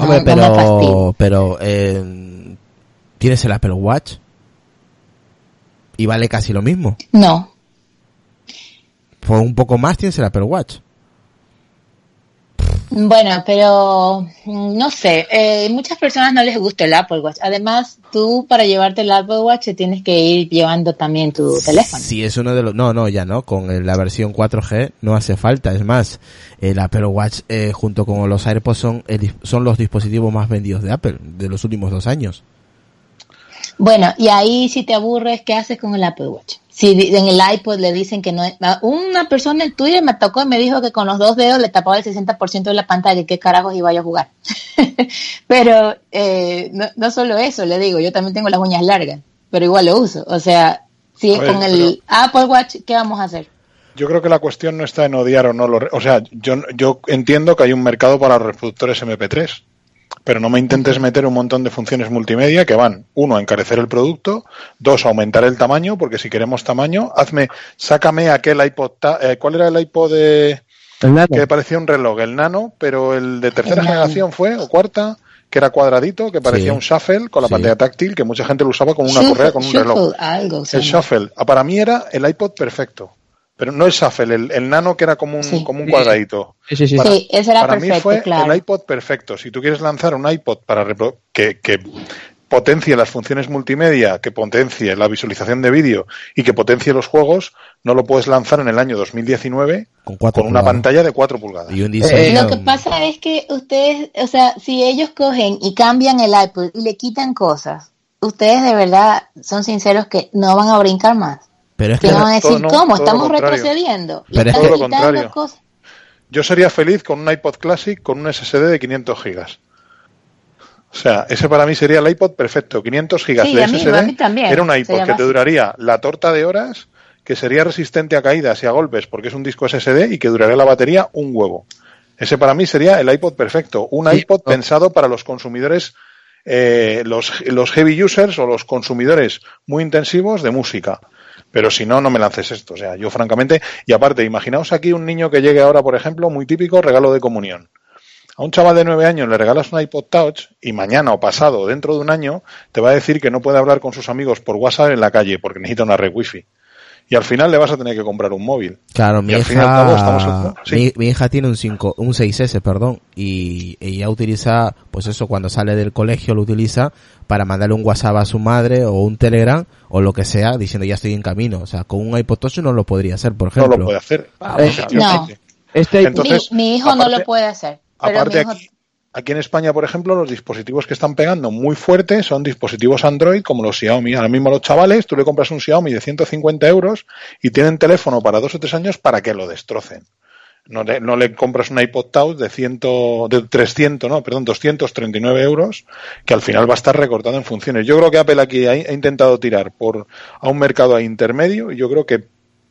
S1: Hombre, pero, pero, eh, ¿tienes el Apple Watch? Y vale casi lo mismo.
S4: No,
S1: Por un poco más tienes el Apple Watch.
S4: Bueno, pero mm, no sé, eh, muchas personas no les gusta el Apple Watch. Además, tú para llevarte el Apple Watch tienes que ir llevando también tu teléfono.
S1: Sí, es uno de los... No, no, ya no. Con el- la versión 4G no hace falta. Es más, el Apple Watch eh, junto con los AirPods son, el son los dispositivos más vendidos de Apple de los últimos dos años.
S4: Bueno, y ahí si te aburres, ¿qué haces con el Apple Watch? Si en el iPod le dicen que no es... Una persona en Twitter me tocó y me dijo que con los dos dedos le tapaba el 60% de la pantalla, ¿qué carajos iba yo a jugar? pero eh, no, no solo eso, le digo, yo también tengo las uñas largas, pero igual lo uso. O sea, si con el Apple Watch, ¿qué vamos a hacer?
S2: Yo creo que la cuestión no está en odiar o no O sea, yo, yo entiendo que hay un mercado para los reproductores MP3, pero no me intentes meter un montón de funciones multimedia que van, uno, a encarecer el producto, dos, a aumentar el tamaño, porque si queremos tamaño, hazme, sácame aquel iPod... ta- eh, ¿Cuál era el iPod de,
S6: El nano.
S2: que parecía un reloj? El nano, pero el de tercera
S4: El Nano.
S2: generación fue, o cuarta, que era cuadradito, que parecía
S1: Sí.
S2: un shuffle con la
S1: Sí.
S2: pantalla táctil, que mucha gente lo usaba como una
S4: Shuffle-
S2: correa con un reloj.
S4: shuffle, algo. se
S2: El shuffle. Ah, Para mí era el iPod perfecto. Pero no el Shuffle, el, el Nano que era como un,
S4: Sí.
S2: como un cuadradito.
S6: Sí, sí, sí.
S2: Para-
S4: Sí, ese era
S2: para
S4: perfecto,
S2: mí fue
S4: claro.
S2: el iPod perfecto. Si tú quieres lanzar un iPod para repro- que, que potencie las funciones multimedia, que potencie la visualización de vídeo y que potencie los juegos, no lo puedes lanzar en el año 2019
S1: Con
S2: con una pantalla de 4 pulgadas.
S1: Y un
S6: Eh.
S4: Lo que pasa es que ustedes, o sea, si ellos cogen y cambian el iPod y le quitan cosas, ustedes de verdad son sinceros que no van a brincar más.
S1: Pero es
S4: Que van a
S2: todo
S4: decir,
S2: no,
S4: ¿cómo? Estamos retrocediendo. Y
S1: Pero es
S4: están
S2: que- Todo lo contrario.
S4: cosas.
S2: Yo sería feliz con un iPod Classic con un SSD de 500 gigas. O sea, ese para mí sería el iPod perfecto. 500 gigas
S4: Sí,
S2: de
S4: a mí-
S2: SSD
S4: a mí también.
S2: era un iPod que te duraría la torta de horas, que sería resistente a caídas y a golpes porque es un disco SSD y que duraría la batería un huevo. Ese para mí sería el iPod perfecto. Un
S6: Sí,
S2: iPod
S6: no.
S2: pensado para los consumidores, eh, los, los heavy users o los consumidores muy intensivos de música. Pero si no, no me lances esto. O sea, yo francamente, y aparte, imaginaos aquí un niño que llegue ahora, por ejemplo, muy típico, regalo de comunión. A un chaval de nueve años le regalas un iPod Touch y mañana o pasado, dentro de un año, te va a decir que no puede hablar con sus amigos por WhatsApp en la calle porque necesita una red wifi. Y al final le vas a tener que comprar un móvil.
S1: Claro, mi
S2: Y al estamos
S1: hija,
S2: en- sí.
S1: mi, mi hija tiene un 5, un 6S, perdón, y ella utiliza, pues eso, cuando sale del colegio lo utiliza para mandarle un WhatsApp a su madre o un Telegram o lo que sea diciendo ya estoy en camino. O sea, con un iPod Touch no lo podría hacer, por
S2: No
S1: ejemplo.
S2: lo puede hacer.
S6: Eh,
S2: Efectivamente.
S6: Este,
S2: Entonces,
S4: mi, mi hijo no lo puede hacer. Pero
S2: Aparte
S4: mi hijo,
S2: aquí, aquí en España, por ejemplo, los dispositivos que están pegando muy fuerte son dispositivos Android como los Xiaomi. Ahora mismo los chavales, tú le compras un Xiaomi de 150 euros y tienen teléfono para dos o tres años para que lo destrocen. No le, no le compras un iPod Touch de 100, de 300, no, perdón, 239 euros, que al final va a estar recortado en funciones. Yo creo que Apple aquí ha, ha intentado tirar por a un mercado ahí intermedio y yo creo que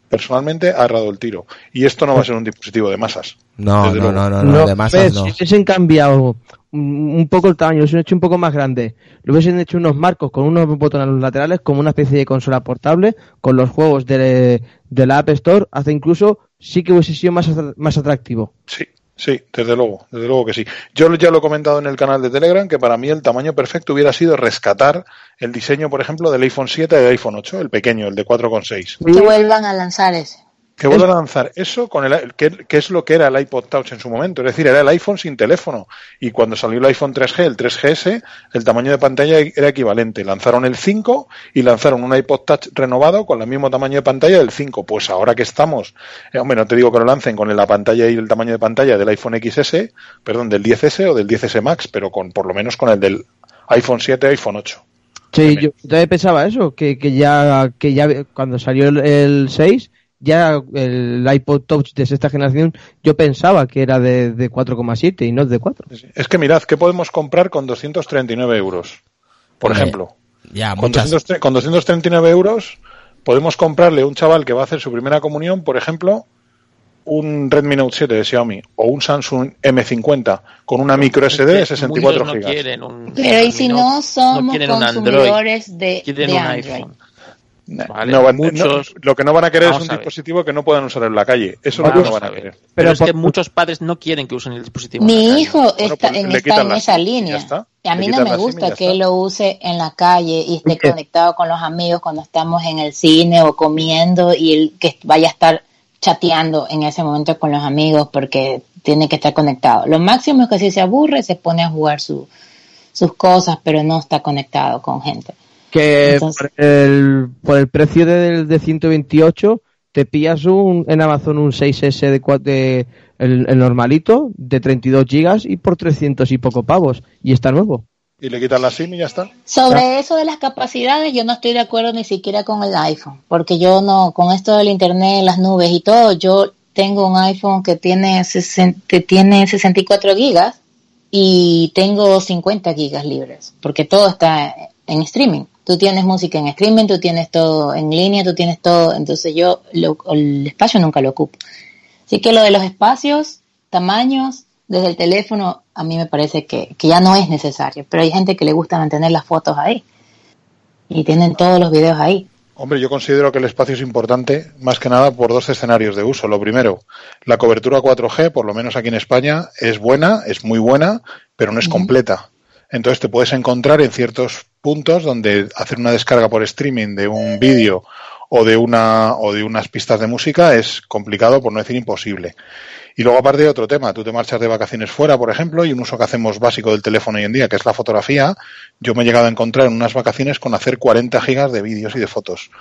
S2: personalmente ha errado el tiro. Y esto no va a ser un dispositivo de masas.
S1: No, no, no, no, no,
S6: No,
S1: de masas
S6: ves,
S1: no.
S6: Si hubiesen cambiado un poco el tamaño, lo hubiesen hecho un poco más grande, le hubiesen hecho unos marcos con unos botones a los laterales como una especie de consola portable con los juegos de, de la App Store, hasta incluso sí que hubiese sido más, más atractivo.
S2: Sí, sí, desde luego, desde luego que sí. Yo ya lo he comentado en el canal de Telegram que para mí el tamaño perfecto hubiera sido rescatar el diseño, por ejemplo, del iPhone 7 y del iPhone 8, el pequeño, el de 4,6.
S4: que vuelvan a lanzar ese.
S2: Que vuelvan a lanzar eso con el que, que es lo que era el iPod Touch en su momento, es decir, era el iPhone sin teléfono. Y cuando salió el iPhone 3G, el 3GS, el tamaño de pantalla era equivalente. Lanzaron el 5 y lanzaron un iPod Touch renovado con el mismo tamaño de pantalla del 5. Pues ahora que estamos, eh, hombre, no te digo que lo lancen con la pantalla y el tamaño de pantalla del iPhone XS, perdón, del 10S o del 10S Max, pero con por lo menos con el del iPhone 7 o iPhone 8.
S6: Sí, yo también pensaba eso, que, que ya que ya cuando salió el, el 6, ya el iPod Touch de sexta generación, yo pensaba que era de, de 4,7 y no de 4.
S2: Es que mirad, ¿qué podemos comprar con 239 euros? Por
S1: Hombre,
S2: ejemplo.
S1: Ya,
S2: Con,
S1: muchas.
S2: 200 con 239 euros podemos comprarle a un chaval que va a hacer su primera comunión, por ejemplo, un Redmi Note 7 de Xiaomi o un Samsung M50 con una micro SD de 64
S5: Muchos no
S2: gigas.
S5: quieren un
S4: Pero y si no somos
S5: quieren un Android,
S4: consumidores de, de
S5: un
S4: Android.
S5: iPhone.
S2: No,
S5: Vale,
S2: no van-
S5: muchos-
S2: no, lo que no van a querer es un dispositivo que no puedan usar en la calle. Eso es lo que
S5: Vamos
S2: no van
S5: a
S2: a
S5: ver.
S2: querer.
S5: Pero,
S6: Pero
S5: es que muchos padres no quieren que usen el dispositivo.
S4: Mi
S5: calle.
S4: hijo
S2: Bueno,
S4: está,
S2: pues
S4: en, está esa línea.
S2: está.
S4: A mí no me gusta que él lo use en la calle y esté conectado con los amigos cuando estamos en el cine o comiendo y él que vaya a estar chateando en ese momento con los amigos porque tiene que estar conectado. Lo máximo es que si se aburre se pone a jugar su, sus cosas, pero no está conectado con gente.
S6: Que
S4: Entonces-
S6: por, el, por el precio de, de 128 te pillas un, en Amazon un 6S de, cua- de el, el normalito de 32 gigas y por 300 y poco pavos y está nuevo.
S2: Y le quitan la SIM y ya está.
S4: Sobre eso de las capacidades, yo no estoy de acuerdo ni siquiera con el iPhone, porque yo no, con esto del internet, las nubes y todo, yo tengo un iPhone que tiene, 60 que tiene 64 gigas y tengo 50 gigas libres, porque todo está en streaming. Tú tienes música en streaming, tú tienes todo en línea, tú tienes todo, entonces yo lo- el espacio nunca lo ocupo. Así que lo de los espacios, tamaños, desde el teléfono, a mí me parece que, que ya no es necesario. Pero hay gente que le gusta mantener las fotos ahí. Y tienen todos los videos ahí.
S2: Hombre, yo considero que el espacio es importante más que nada por dos escenarios de uso. Lo primero, la cobertura 4G, por lo menos aquí en España, es buena, es muy buena, pero no es completa. Entonces te puedes encontrar en ciertos puntos donde hacer una descarga por streaming de un vídeo o de una o de unas pistas de música es complicado por no decir imposible. Y luego aparte de otro tema, tú te marchas de vacaciones fuera, por ejemplo, y un uso que hacemos básico del teléfono hoy en día, que es la fotografía, yo me he llegado a encontrar en unas vacaciones con hacer 40 gigas de vídeos y de fotos.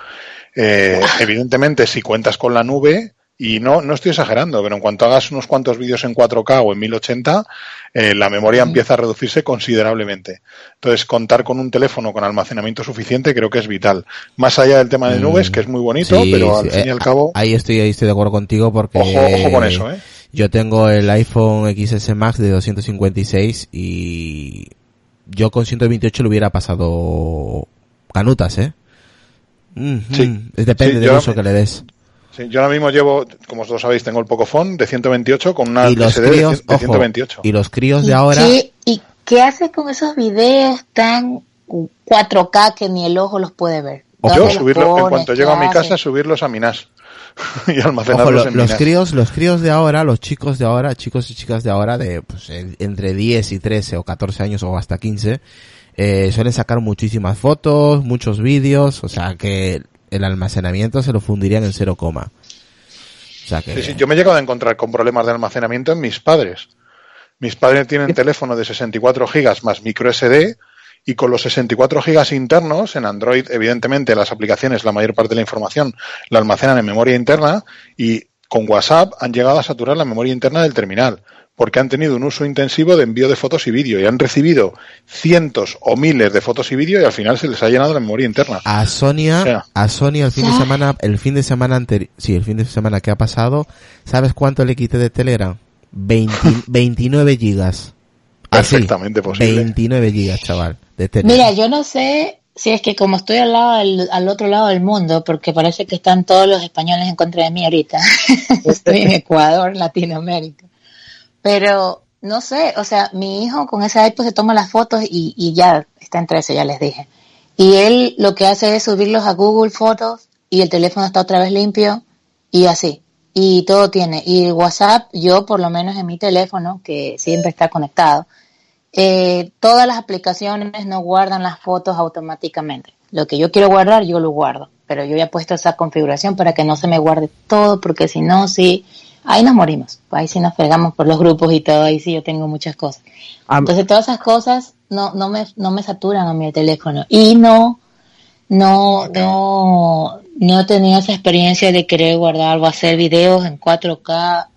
S2: Eh, evidentemente, si cuentas con la nube, y no, no estoy exagerando, pero en cuanto hagas unos cuantos vídeos en 4K o en 1080, eh, la memoria empieza a reducirse considerablemente. Entonces, contar con un teléfono con almacenamiento suficiente creo que es vital. Más allá del tema de nubes,
S1: Mm,
S2: que es muy bonito,
S1: sí,
S2: pero al
S1: sí,
S2: fin y
S1: eh,
S2: al cabo,
S1: Ahí estoy, ahí estoy de acuerdo contigo porque...
S2: ojo, ojo con eso, ¿eh?
S1: Yo tengo el iPhone XS Max de 256 y yo con 128 lo hubiera pasado canutas, ¿eh? Mm,
S2: Sí.
S1: mm, depende
S2: Sí,
S1: del uso que le des.
S2: Sí, yo ahora mismo llevo, como vosotros sabéis, tengo el Pocophone de 128 con una
S1: y los
S2: SD de
S1: críos,
S2: 100 de
S1: ojo,
S2: 128.
S1: y los críos
S4: ¿Y
S1: de ahora,
S4: qué, ¿Y qué haces con esos videos tan 4K que ni el ojo los puede ver?
S2: Yo
S4: ¿Dónde los
S2: subirlo, en
S4: pones?
S2: cuanto
S4: ¿Qué
S2: llego a mi casa, subirlos a mi NAS y
S1: ojo,
S2: almacenarlos
S1: lo-
S2: en
S1: los
S2: mi NAS.
S1: críos, los críos de ahora, los chicos de ahora, chicos y chicas de ahora de pues, en- entre 10 y 13 o 14 años o hasta 15, eh, suelen sacar muchísimas fotos, muchos vídeos, o sea que el almacenamiento se lo fundirían en cero coma. O sea que
S2: Sí, sí, yo me he llegado a encontrar con problemas de almacenamiento en mis padres. Mis padres tienen teléfono de 64 gigas más micro SD y con los 64 gigas internos en Android, evidentemente las aplicaciones, la mayor parte de la información la almacenan en memoria interna y con WhatsApp han llegado a saturar la memoria interna del terminal porque han tenido un uso intensivo de envío de fotos y vídeo y han recibido cientos o miles de fotos y vídeo y al final se les ha llenado la memoria interna.
S1: a Sonia,
S2: O sea.
S1: a Sonia el fin de semana, el fin de semana anterior, sí, el fin de semana que ha pasado, ¿sabes cuánto le quité de Telegram? 20 29 gigas. Así,
S2: Perfectamente posible.
S1: 29 gigas, chaval, de Telegram.
S4: Mira, yo no sé si es que como estoy al lado del- al otro lado del mundo, porque parece que están todos los españoles en contra de mí ahorita. estoy en Ecuador, Latinoamérica. Pero no sé, o sea, mi hijo con ese iPod se toma las fotos y, y ya está en 13, ya les dije. Y él lo que hace es subirlos a Google Fotos y el teléfono está otra vez limpio y así. Y todo tiene. Y WhatsApp, yo por lo menos en mi teléfono, que siempre está conectado, eh, todas las aplicaciones no guardan las fotos automáticamente. Lo que yo quiero guardar, yo lo guardo. Pero yo ya he puesto esa configuración para que no se me guarde todo, porque si no, sí, ahí nos morimos. Ahí sí nos pegamos por los grupos y todo, ahí sí yo tengo muchas cosas.
S6: Am-
S4: Entonces todas esas cosas no, no me, no me saturan a mi teléfono. Y no, no, no, no he tenido esa experiencia de querer guardar o hacer videos en 4K,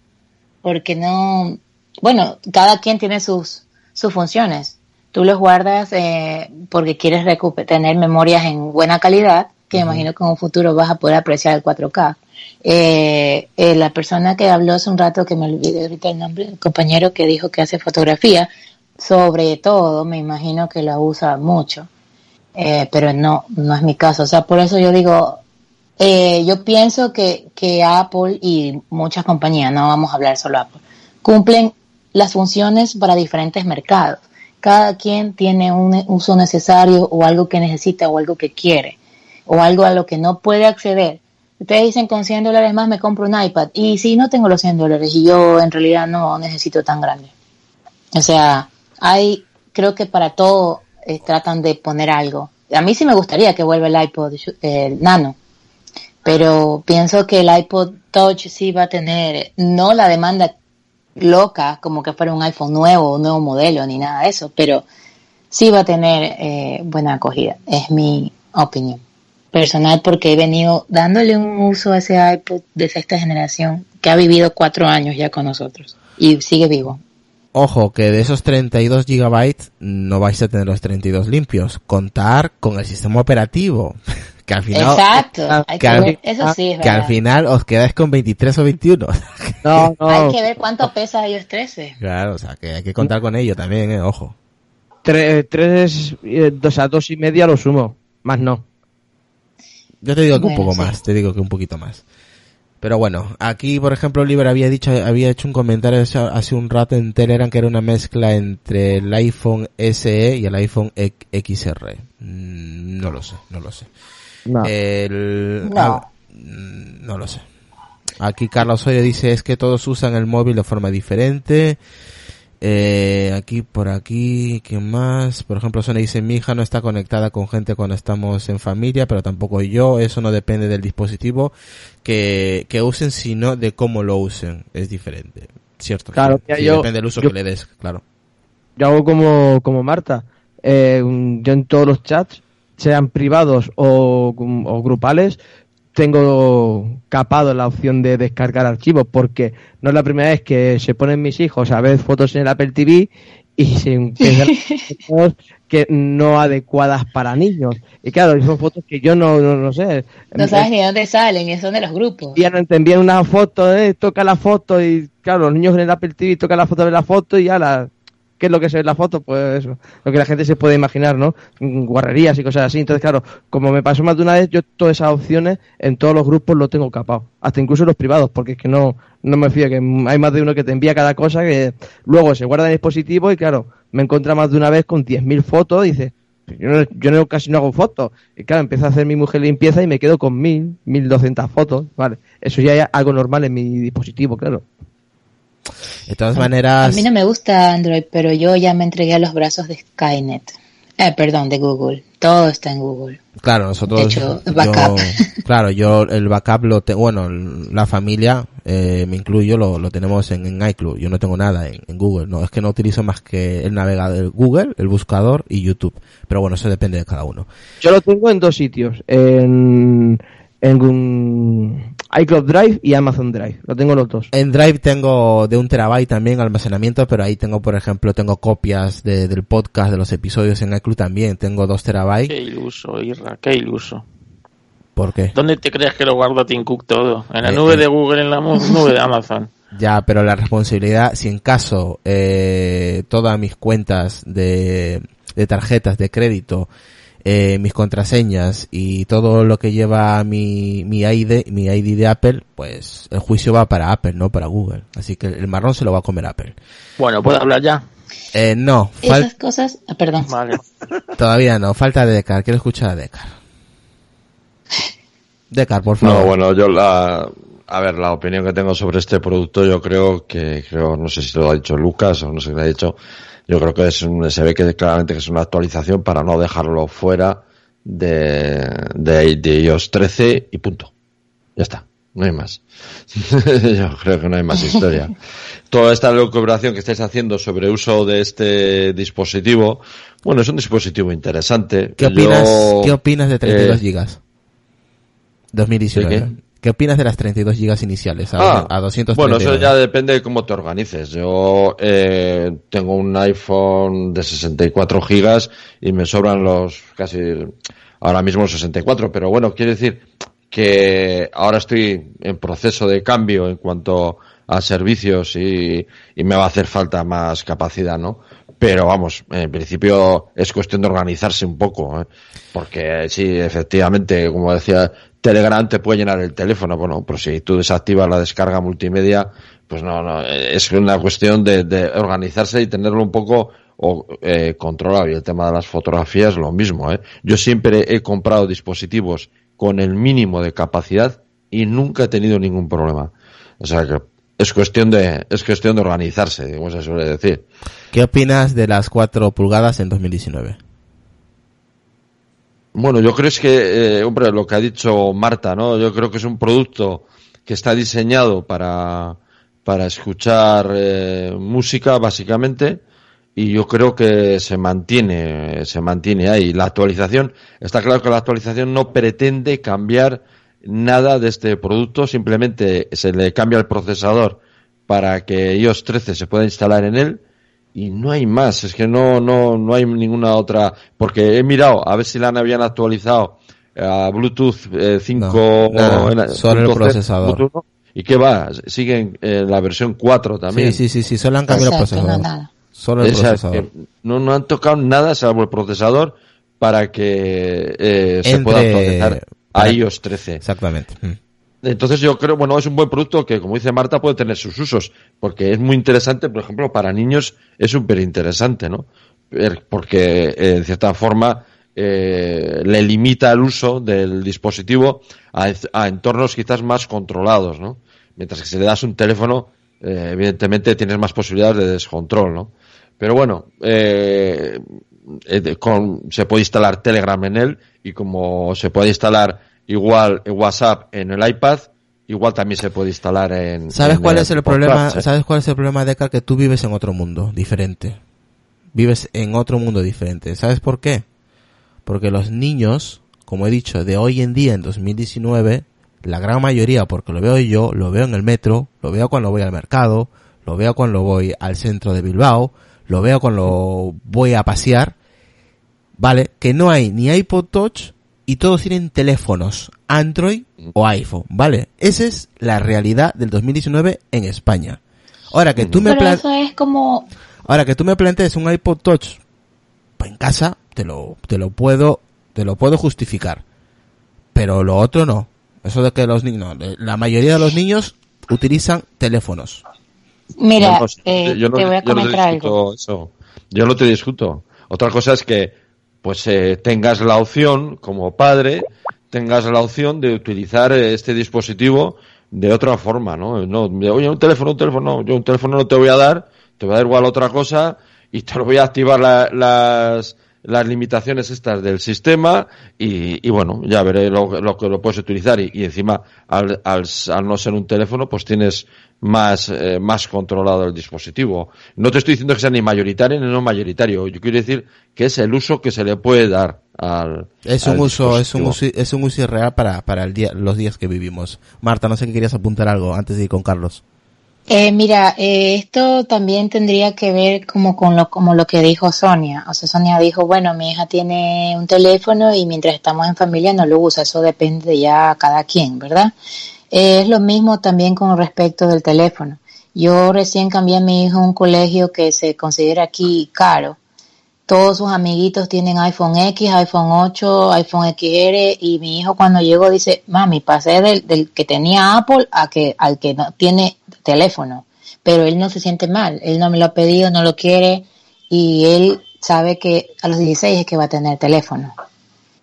S4: porque no, bueno, cada quien tiene sus, sus funciones. Tú los guardas eh, porque quieres tener memorias en buena calidad, que me imagino que en un futuro vas a poder apreciar el 4K. Eh, eh, la persona que habló hace un rato, que me olvidé ahorita el nombre, el compañero que dijo que hace fotografía, sobre todo me imagino que la usa mucho, eh, pero no, no es mi caso. O sea, por eso yo digo, eh, yo pienso que, que Apple y muchas compañías, no vamos a hablar solo Apple, cumplen las funciones para diferentes mercados. Cada quien tiene un uso necesario o algo que necesita o algo que quiere o algo a lo que no puede acceder. Ustedes dicen con 100 dólares más me compro un iPad y si no tengo los 100 dólares y yo en realidad no necesito tan grande. O sea, hay, creo que para todo eh, tratan de poner algo. A mí sí me gustaría que vuelva el iPod Nano, pero pienso que el iPod Touch sí va a tener, no la demanda loca como que fuera un iPhone nuevo, un nuevo modelo, ni nada de eso, pero sí va a tener eh, buena acogida, es mi opinión personal porque he venido dándole un uso a ese iPod de sexta generación que ha vivido cuatro años ya con nosotros y sigue vivo.
S1: Ojo, que de esos 32 gigabytes no vais a tener los 32 limpios. Contar con el sistema operativo. Que al final,
S4: Exacto, hay
S1: que
S4: que
S1: al-
S4: ver, eso sí es
S1: que al final os quedáis con 23 o 21.
S6: No, no.
S4: Hay que ver cuánto pesa iOS 13.
S1: claro, o sea, que hay que contar con ello también, eh, ojo.
S6: Tre- tres, eh, o sea, dos y media lo sumo. Más no.
S1: Yo te digo que un poco
S4: sí.
S1: más, te digo que un poquito más. Pero bueno, aquí por ejemplo Oliver había dicho, había hecho un comentario hace, un rato en Telegram que era una mezcla entre el iPhone SE y el iPhone XR. Mm, No lo sé, no lo sé.
S6: No.
S1: El,
S4: No.
S1: ah, mm, no lo sé. Aquí Carlos Oye dice es que todos usan el móvil de forma diferente. Eh, aquí, por aquí, ¿qué más? Por ejemplo, Sony dice, mi hija no está conectada con gente cuando estamos en familia, pero tampoco yo. Eso no depende del dispositivo que, que usen, sino de cómo lo usen. Es diferente. Cierto.
S6: Claro,
S1: sí,
S6: yo-
S1: depende del uso
S6: yo-
S1: que le des, claro.
S6: Yo hago como, como Marta. Eh, yo en todos los chats, sean privados o, o grupales, tengo capado la opción de descargar archivos porque no es la primera vez que se ponen mis hijos a ver fotos en el Apple TV y se empiezan fotos que no adecuadas para niños. Y claro, son fotos que yo no, no, no sé.
S4: No sabes ni de dónde salen, y son de los grupos.
S6: ya no te envían una foto, eh, toca la foto y claro, los niños en el Apple TV tocan la foto de la foto y ya la... ¿Qué es lo que se ve en la foto? Pues eso, lo que la gente se puede imaginar, ¿no? Guarrerías y cosas así. Entonces, claro, como me pasó más de una vez, yo todas esas opciones en todos los grupos lo tengo capado. Hasta incluso los privados, porque es que no, no me fío, que hay más de uno que te envía cada cosa que luego se guarda en el dispositivo y claro, me encuentra más de una vez con 10.000 fotos y dice, yo, no, yo casi no hago fotos. Y claro, empieza a hacer mi mujer limpieza y me quedo con 1.000, 1.200 fotos. Vale, eso ya es algo normal en mi dispositivo, claro.
S1: De todas
S4: A
S1: maneras,
S4: mí no me gusta Android, pero yo ya me entregué a los brazos de Skynet. Eh, perdón, de Google. Todo está en Google.
S1: claro, nosotros,
S4: De hecho,
S1: yo-
S4: backup.
S1: claro, yo el backup lo tengo, bueno, la familia, eh, me incluyo, lo, lo tenemos en, en iCloud. Yo no tengo nada en, en Google, no, es que no utilizo más que el navegador, el Google, el buscador y YouTube. Pero bueno, eso depende de cada uno.
S6: Yo lo tengo en dos sitios, en, en un iCloud Drive y Amazon Drive. Lo tengo los dos.
S1: En Drive tengo de un terabyte también almacenamiento, pero ahí tengo, por ejemplo, tengo copias de- del podcast, de los episodios en iCloud también. Tengo dos terabytes.
S5: Qué iluso, Irra, qué iluso.
S1: ¿Por qué?
S5: ¿Dónde te crees que lo guarda Tim Cook todo? ¿En la
S1: Eh,
S5: nube
S1: eh.
S5: de Google, en la nube de Amazon?
S1: Ya, pero la responsabilidad, si en caso eh, todas mis cuentas de, de tarjetas de crédito, eh, mis contraseñas y todo lo que lleva mi, mi ID, mi ID de Apple, pues el juicio va para Apple, no para Google. Así que el marrón se lo va a comer Apple.
S5: Bueno, ¿puedo hablar ya?
S1: Eh, no, fal-
S4: Esas cosas, ah, perdón.
S5: Vale.
S1: todavía no, falta Decar, quiero escuchar a Decar. Decar, por favor.
S3: No, bueno, yo la, a ver, la opinión que tengo sobre este producto, yo creo que, creo, no sé si lo ha dicho Lucas o no sé si lo ha dicho, yo creo que es un, se ve que claramente que es una actualización para no dejarlo fuera de, de, de iOS 13 y punto. Ya está. No hay más. yo creo que no hay más historia. Toda esta locuración que estáis haciendo sobre uso de este dispositivo, bueno, es un dispositivo interesante.
S1: ¿Qué opinas,
S3: Yo,
S1: ¿qué opinas de 32
S3: eh,
S1: gigas? 2019.
S3: ¿De
S1: ¿Qué? Opinas de las 32 gigas iniciales a,
S3: Ah,
S1: a 230?
S3: Bueno, eso ya depende de cómo te organices. Yo eh, tengo un iPhone de 64 gigas y me sobran los casi ahora mismo los 64, pero bueno, quiero decir que ahora estoy en proceso de cambio en cuanto a servicios y, y me va a hacer falta más capacidad, ¿no? Pero vamos, en principio es cuestión de organizarse un poco, ¿eh? porque sí, efectivamente, como decía, Telegram te puede llenar el teléfono, bueno, pero si tú desactivas la descarga multimedia, pues no, no, es una cuestión de, de organizarse y tenerlo un poco o, eh, controlado. Y el tema de las fotografías, lo mismo, ¿eh? Yo siempre he comprado dispositivos con el mínimo de capacidad y nunca he tenido ningún problema. O sea que es cuestión de, es cuestión de organizarse, como se suele decir.
S1: ¿Qué opinas de las 4 pulgadas en 2019?
S3: Bueno, yo creo es que, eh, hombre, lo que ha dicho Marta, ¿no? Yo creo que es un producto que está diseñado para, para escuchar eh, música, básicamente, y yo creo que se mantiene, se mantiene ahí. La actualización, está claro que la actualización no pretende cambiar nada de este producto, simplemente se le cambia el procesador para que iOS 13 se pueda instalar en él y no hay más, es que no, no, no hay ninguna otra, porque he mirado a ver si la habían actualizado a Bluetooth eh, 5
S1: No, nada,
S3: o en-
S1: solo el
S3: 5C,
S1: procesador.
S3: Bluetooth, ¿no? ¿Y qué va? Siguen en la versión 4 también.
S1: Sí, sí, sí, sí, solo han cambiado el procesador.
S4: no.
S1: Solo el procesador.
S3: no, no han tocado nada salvo el procesador para que eh, se
S1: Entre-
S3: pueda actualizar a iOS 13.
S1: Exactamente. Mm.
S3: Entonces yo creo, bueno, es un buen producto que, como dice Marta, puede tener sus usos, porque es muy interesante, por ejemplo, para niños es súper interesante, ¿no? Ver- Porque, eh, en cierta forma, eh, le limita el uso del dispositivo a, a entornos quizás más controlados, ¿no? Mientras que si le das un teléfono, eh, evidentemente tienes más posibilidades de descontrol, ¿no? Pero bueno, eh, eh, con, se puede instalar Telegram en él y como se puede instalar igual WhatsApp en el iPad, igual también se puede instalar en.
S1: ¿Sabes
S3: en
S1: cuál es el problema?
S3: ¿eh?
S1: ¿Sabes cuál es el problema de que tú vives en otro mundo diferente? Vives en otro mundo diferente. ¿Sabes por qué? Porque los niños, como he dicho, de hoy en día en 2019, la gran mayoría, porque lo veo yo, lo veo en el metro, lo veo cuando voy al mercado, lo veo cuando voy al centro de Bilbao, lo veo cuando voy a pasear, vale, que no hay ni iPod Touch y todos tienen teléfonos Android o iPhone, ¿vale? Esa es la realidad del 2019 en España. Ahora que tú me
S4: Pero eso es como,
S1: ahora que tú me plantees un iPod Touch pues, en casa, te lo te lo puedo te lo puedo justificar. Pero lo otro no. Eso de que los niños, no, la mayoría de los niños utilizan teléfonos.
S4: mira, eh,
S3: yo no-
S4: te voy a
S3: yo no
S4: comentar algo.
S3: eso. Yo no te discuto. Otra cosa es que pues eh, tengas la opción, como padre, tengas la opción de utilizar eh, este dispositivo de otra forma, ¿no? No, oye, un teléfono, un teléfono, no, yo un teléfono no te voy a dar, te voy a dar igual otra cosa y te lo voy a activar la- las, las limitaciones estas del sistema y, y bueno, ya veré lo, lo que lo puedes utilizar y, y encima al, al, al no ser un teléfono pues tienes más, eh, más controlado el dispositivo. No te estoy diciendo que sea ni mayoritario ni no mayoritario. Yo quiero decir que es el uso que se le puede dar al.
S1: Es
S3: al
S1: un uso, es un uso, es un uso irreal para, para el día, los días que vivimos. Marta, no sé qué querías apuntar algo antes de ir con Carlos.
S4: Eh, mira, eh, esto también tendría que ver como con lo, como lo que dijo Sonia. O sea, Sonia dijo, bueno, mi hija tiene un teléfono y mientras estamos en familia no lo usa. Eso depende de ya cada quien, ¿verdad? Eh, es lo mismo también con respecto del teléfono. Yo recién cambié a mi hijo a un colegio que se considera aquí caro. Todos sus amiguitos tienen iPhone X, iPhone 8, iPhone XR y mi hijo cuando llegó dice, mami, pasé del, del que tenía Apple a que, al que no tiene teléfono. Pero él no se siente mal, él no me lo ha pedido, no lo quiere y él sabe que a los 16 es que va a tener teléfono.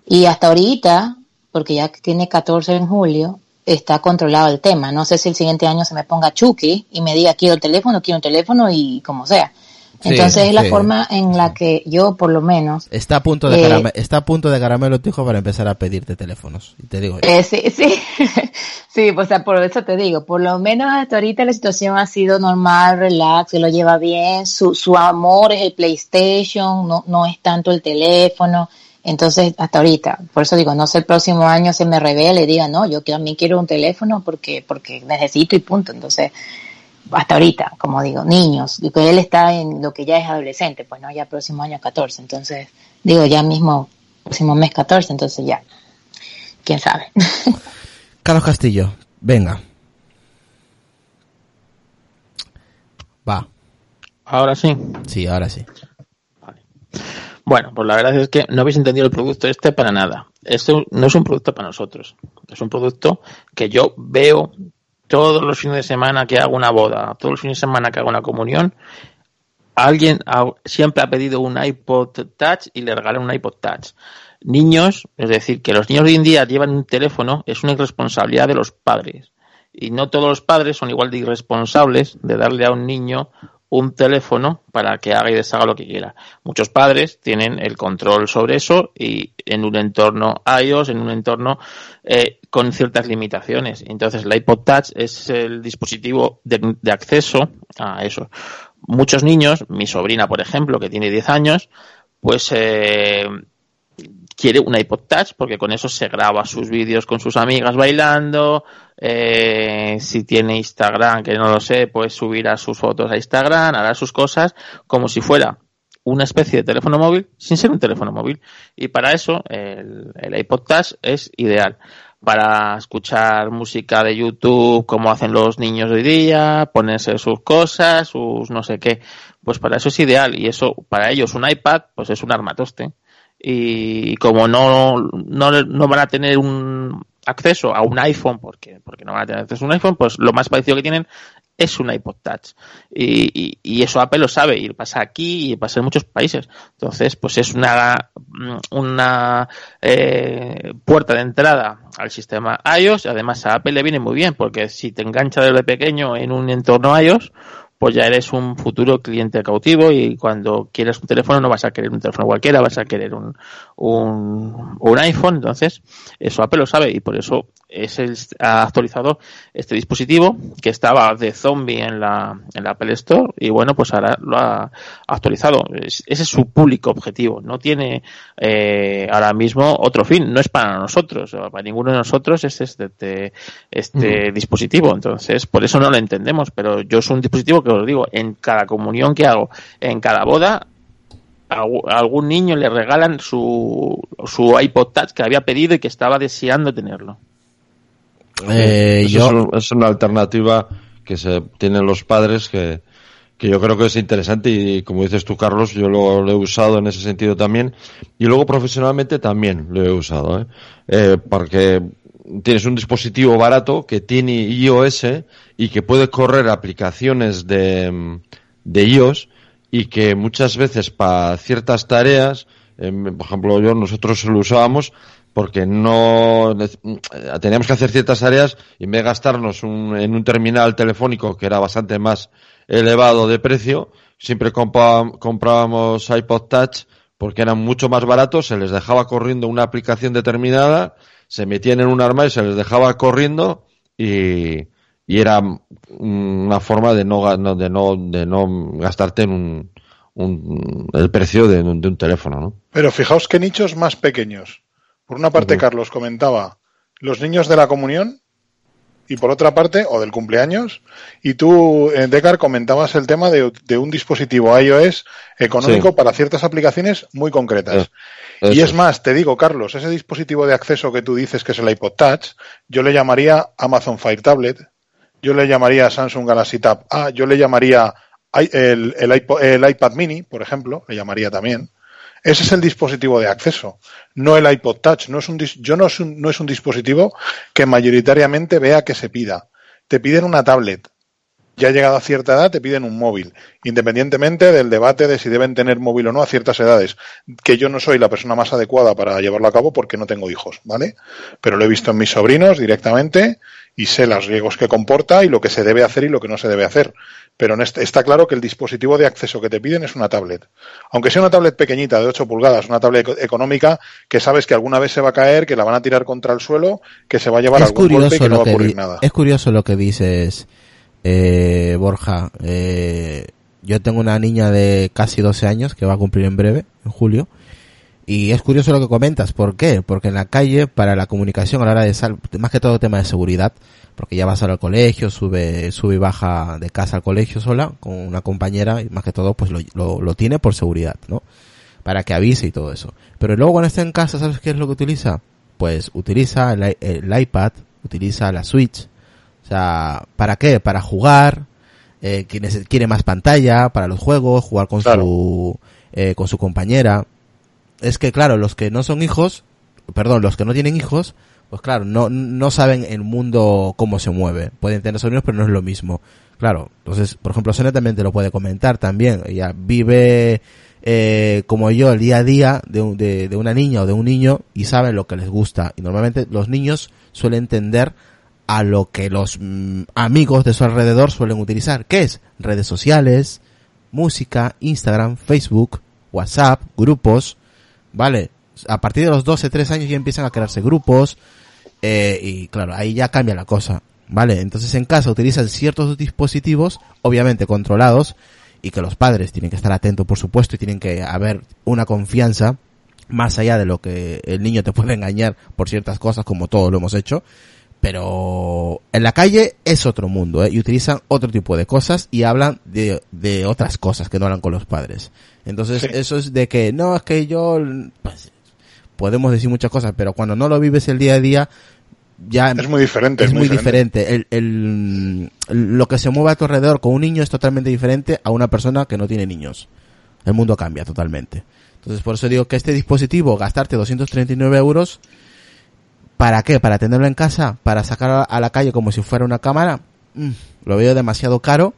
S4: Y hasta ahorita, porque ya tiene 14 en julio, está controlado el tema. No sé si el siguiente año se me ponga Chucky y me diga quiero teléfono, quiero teléfono y como sea.
S1: Sí,
S4: Entonces es la
S1: sí.
S4: forma en la que yo, por lo menos,
S1: Está a punto de
S4: Eh,
S1: carame- está a punto de caramelo tu hijo para empezar a pedirte teléfonos. Y te digo,
S4: Eh, sí, sí, sí, pues, o sea, por eso te digo, por lo menos hasta ahorita la situación ha sido normal, relax, se lo lleva bien, su, su amor es el PlayStation, no, no es tanto el teléfono, entonces hasta ahorita, por eso digo, no sé el próximo año se me revele y diga, no, yo también quiero un teléfono porque, porque necesito y punto, entonces, hasta ahorita, como digo, niños, y que él está en lo que ya es adolescente, pues no, ya próximo año 14, entonces, digo, ya mismo, próximo mes 14, entonces ya, quién sabe.
S1: Carlos Castillo, venga. Va,
S5: Ahora sí.
S1: sí, ahora sí.
S5: Bueno, pues la verdad es que no habéis entendido el producto este para nada. Esto no es un producto para nosotros. Es un producto que yo veo todos los fines de semana que hago una boda, todos los fines de semana que hago una comunión. Alguien siempre ha pedido un iPod Touch y le regalan un iPod Touch. Niños, es decir, que los niños de hoy en día llevan un teléfono es una irresponsabilidad de los padres. Y no todos los padres son igual de irresponsables de darle a un niño un teléfono para que haga y deshaga lo que quiera. Muchos padres tienen el control sobre eso y en un entorno iOS, en un entorno eh, con ciertas limitaciones. Entonces, el iPod Touch es el dispositivo de, de acceso a eso. Muchos niños, mi sobrina, por ejemplo, que tiene 10 años, pues eh, quiere un iPod Touch porque con eso se graba sus vídeos con sus amigas bailando. eh, si tiene Instagram, que no lo sé, pues subirá sus fotos a Instagram, hará sus cosas como si fuera una especie de teléfono móvil sin ser un teléfono móvil. Y para eso el, el iPod Touch es ideal. Para escuchar música de YouTube como hacen los niños hoy día, ponerse sus cosas, sus no sé qué. Pues para eso es ideal. Y eso, para ellos, un iPad, pues es un armatoste y como no, no, no van a tener un acceso a un iPhone porque, porque no van a tener acceso a un iPhone, pues lo más parecido que tienen es un iPod Touch. Y, y, y eso Apple lo sabe y pasa aquí y pasa en muchos países. Entonces, pues es una, una eh, puerta de entrada al sistema iOS. Además, a Apple le viene muy bien porque si te engancha desde pequeño en un entorno iOS, pues ya eres un futuro cliente cautivo y cuando quieres un teléfono no vas a querer un teléfono cualquiera, vas a querer un, un, un iPhone. Entonces, eso Apple lo sabe y por eso es el, ha actualizado este dispositivo que estaba de zombie en la, en la Apple Store y bueno, pues ahora lo ha actualizado. Es- ese es su público objetivo. No tiene eh, ahora mismo otro fin. No es para nosotros. o Para ninguno de nosotros es este, este, este dispositivo. Entonces, por eso no lo entendemos. Pero yo es un dispositivo que os digo, en cada comunión que hago, en cada boda, a algún niño le regalan su, su iPod Touch que había pedido y que estaba deseando tenerlo.
S1: Eh, yo,
S3: es, un- es una alternativa que se tienen los padres que, que yo creo que es interesante y como dices tú Carlos yo lo, lo he usado en ese sentido también y luego profesionalmente también lo he usado ¿eh? Eh, porque tienes un dispositivo barato que tiene iOS y que puede correr aplicaciones de, de iOS y que muchas veces para ciertas tareas em, por ejemplo yo nosotros lo usábamos porque no eh, teníamos que hacer ciertas tareas y en vez de gastarnos un- en un terminal telefónico que era bastante más elevado de precio, siempre comprábamos iPod Touch porque eran mucho más baratos, se les dejaba corriendo una aplicación determinada, se metían en un armario, se les dejaba corriendo y, y era una forma de no, de no, de no gastarte en un, un- el precio de, un- de un teléfono, ¿no?
S2: Pero fijaos qué nichos más pequeños. Por una parte. Carlos comentaba los niños de la comunión y por otra parte, o del cumpleaños, y tú, eh, Decar, comentabas el tema de, de un dispositivo iOS económico
S3: Sí.
S2: para ciertas aplicaciones muy concretas. Y
S3: Eso
S2: es más, te digo, Carlos, ese dispositivo de acceso que tú dices que es el iPod Touch, yo le llamaría Amazon Fire Tablet, yo le llamaría Samsung Galaxy Tab A, yo le llamaría el, el iPad Mini, por ejemplo, le llamaría también. Ese es el dispositivo de acceso, no el iPod Touch. No es un, yo no es un, no es un dispositivo que mayoritariamente vea que se pida. Te piden una tablet. Ya llegado a cierta edad te piden un móvil, independientemente del debate de si deben tener móvil o no a ciertas edades, que yo no soy la persona más adecuada para llevarlo a cabo porque no tengo hijos, ¿vale? Pero lo he visto en mis sobrinos directamente y sé los riesgos que comporta y lo que se debe hacer y lo que no se debe hacer. Pero en este- está claro que el dispositivo de acceso que te piden es una tablet. Aunque sea una tablet pequeñita de 8 pulgadas, una tablet eco- económica que sabes que alguna vez se va a caer, que la van a tirar contra el suelo, que se va a llevar
S1: es
S2: algún golpe y que no va a ocurrir nada.
S1: es curioso lo que dices, eh, Borja. Eh, yo tengo una niña de casi 12 años que va a cumplir en breve, en julio. Y es curioso lo que comentas. ¿Por qué? Porque en la calle, para la comunicación a la hora de sal, más que todo tema de seguridad, porque ya va a al colegio, sube, sube y baja de casa al colegio sola, con una compañera, y más que todo, pues lo, lo, lo tiene por seguridad, ¿no? Para que avise y todo eso. Pero luego cuando está en casa, ¿sabes qué es lo que utiliza? Pues utiliza el, el iPad, utiliza la Switch. O sea, ¿para qué? Para jugar, eh, quienes quiere más pantalla para los juegos, jugar con
S2: Claro.
S1: su eh, con su compañera. Es que claro, los que no son hijos, perdón, los que no tienen hijos, pues claro, no no saben el mundo cómo se mueve. Pueden tener sobrinos, pero no es lo mismo. Claro, entonces, por ejemplo, Sonia también te lo puede comentar también. Ella vive eh, como yo el día a día de, de, de una niña o de un niño y sabe lo que les gusta. Y normalmente los niños suelen tender a lo que los mm, amigos de su alrededor suelen utilizar. ¿Qué es? Redes sociales, música, Instagram, Facebook, WhatsApp, grupos, ¿vale? A partir de los 12, 3 años ya empiezan a crearse grupos eh, y claro, ahí ya cambia la cosa, ¿vale? Entonces en casa utilizan ciertos dispositivos, obviamente controlados, y que los padres tienen que estar atentos, por supuesto, y tienen que haber una confianza más allá de lo que el niño te puede engañar por ciertas cosas, como todos lo hemos hecho, pero en la calle es otro mundo, ¿eh? Y utilizan otro tipo de cosas y hablan de, de otras cosas que no hablan con los padres. Entonces,
S2: Sí.
S1: eso es de que, no, es que yo, pues, podemos decir muchas cosas, pero cuando no lo vives el día a día, ya
S2: Es muy diferente.
S1: es muy diferente. El, el- lo que se mueve a tu alrededor con un niño es totalmente diferente a una persona que no tiene niños. El mundo cambia totalmente. Entonces, por eso digo que este dispositivo, gastarte 239 euros, ¿para qué? ¿Para tenerlo en casa? ¿Para sacar a- la calle como si fuera una cámara? mm, lo veo demasiado caro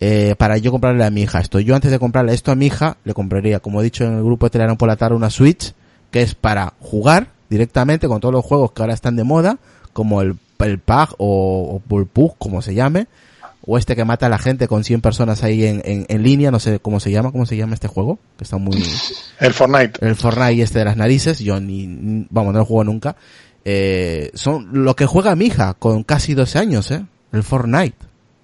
S1: eh, para yo comprarle a mi hija esto. Yo antes de comprarle esto a mi hija, le compraría, como he dicho en el grupo de Telegram por la tarde, una Switch, que es para jugar directamente con todos los juegos que ahora están de moda, como el, el PAG o, o como se llame, o este que mata a la gente con 100 personas ahí en, en, en línea, no sé cómo se llama, cómo se llama este juego, que está muy...
S2: El Fortnite.
S1: el Fortnite este de las narices, yo ni, vamos, no lo juego nunca. Eh, son lo que juega mi hija con casi 12 años, eh. El Fortnite.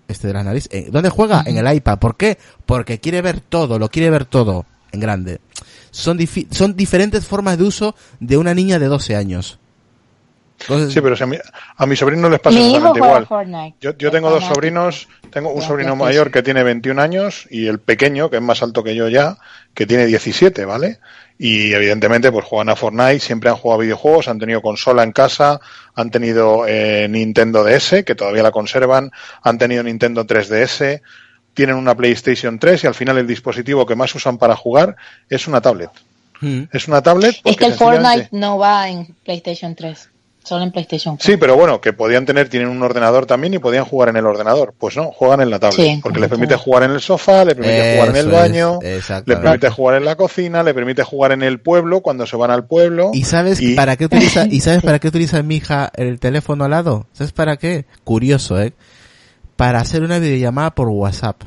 S1: Este de las narices. Eh, ¿Dónde juega? En el iPad. ¿Por qué? Porque quiere ver todo, lo quiere ver todo en grande. Son, son diferentes formas de uso de una niña de 12 años. Entonces,
S2: Sí, pero si a, mi, a mis sobrinos les pasa
S4: Mi
S2: exactamente igual.
S4: Fortnite.
S2: Yo, yo tengo dos sobrinos, tengo un sobrino mayor que tiene 21 años y el pequeño, que es más alto que yo ya, que tiene 17, ¿vale? Y evidentemente pues juegan a Fortnite, siempre han jugado videojuegos, han tenido consola en casa, han tenido eh, Nintendo DS, que todavía la conservan, han tenido Nintendo 3DS, tienen una PlayStation 3 y al final el dispositivo que más usan para jugar es una tablet.
S1: mm,
S2: Es una tablet
S4: Es que el
S2: sencillamente-
S4: Fortnite no va en PlayStation 3, solo en PlayStation 4.
S2: Sí, pero bueno, que podían tener, tienen un ordenador también y podían jugar en el ordenador. Pues no, juegan en la tablet.
S4: Sí,
S2: porque les permite jugar en el sofá, le permite jugar en el baño, le
S1: exactamente.
S2: permite jugar en la cocina, le permite jugar en el pueblo cuando se van al pueblo.
S1: ¿Y sabes
S2: Y-
S1: para qué utiliza, y sabes para qué utiliza mi hija el teléfono al lado? ¿Sabes para qué? Curioso, eh. Para hacer una videollamada por WhatsApp.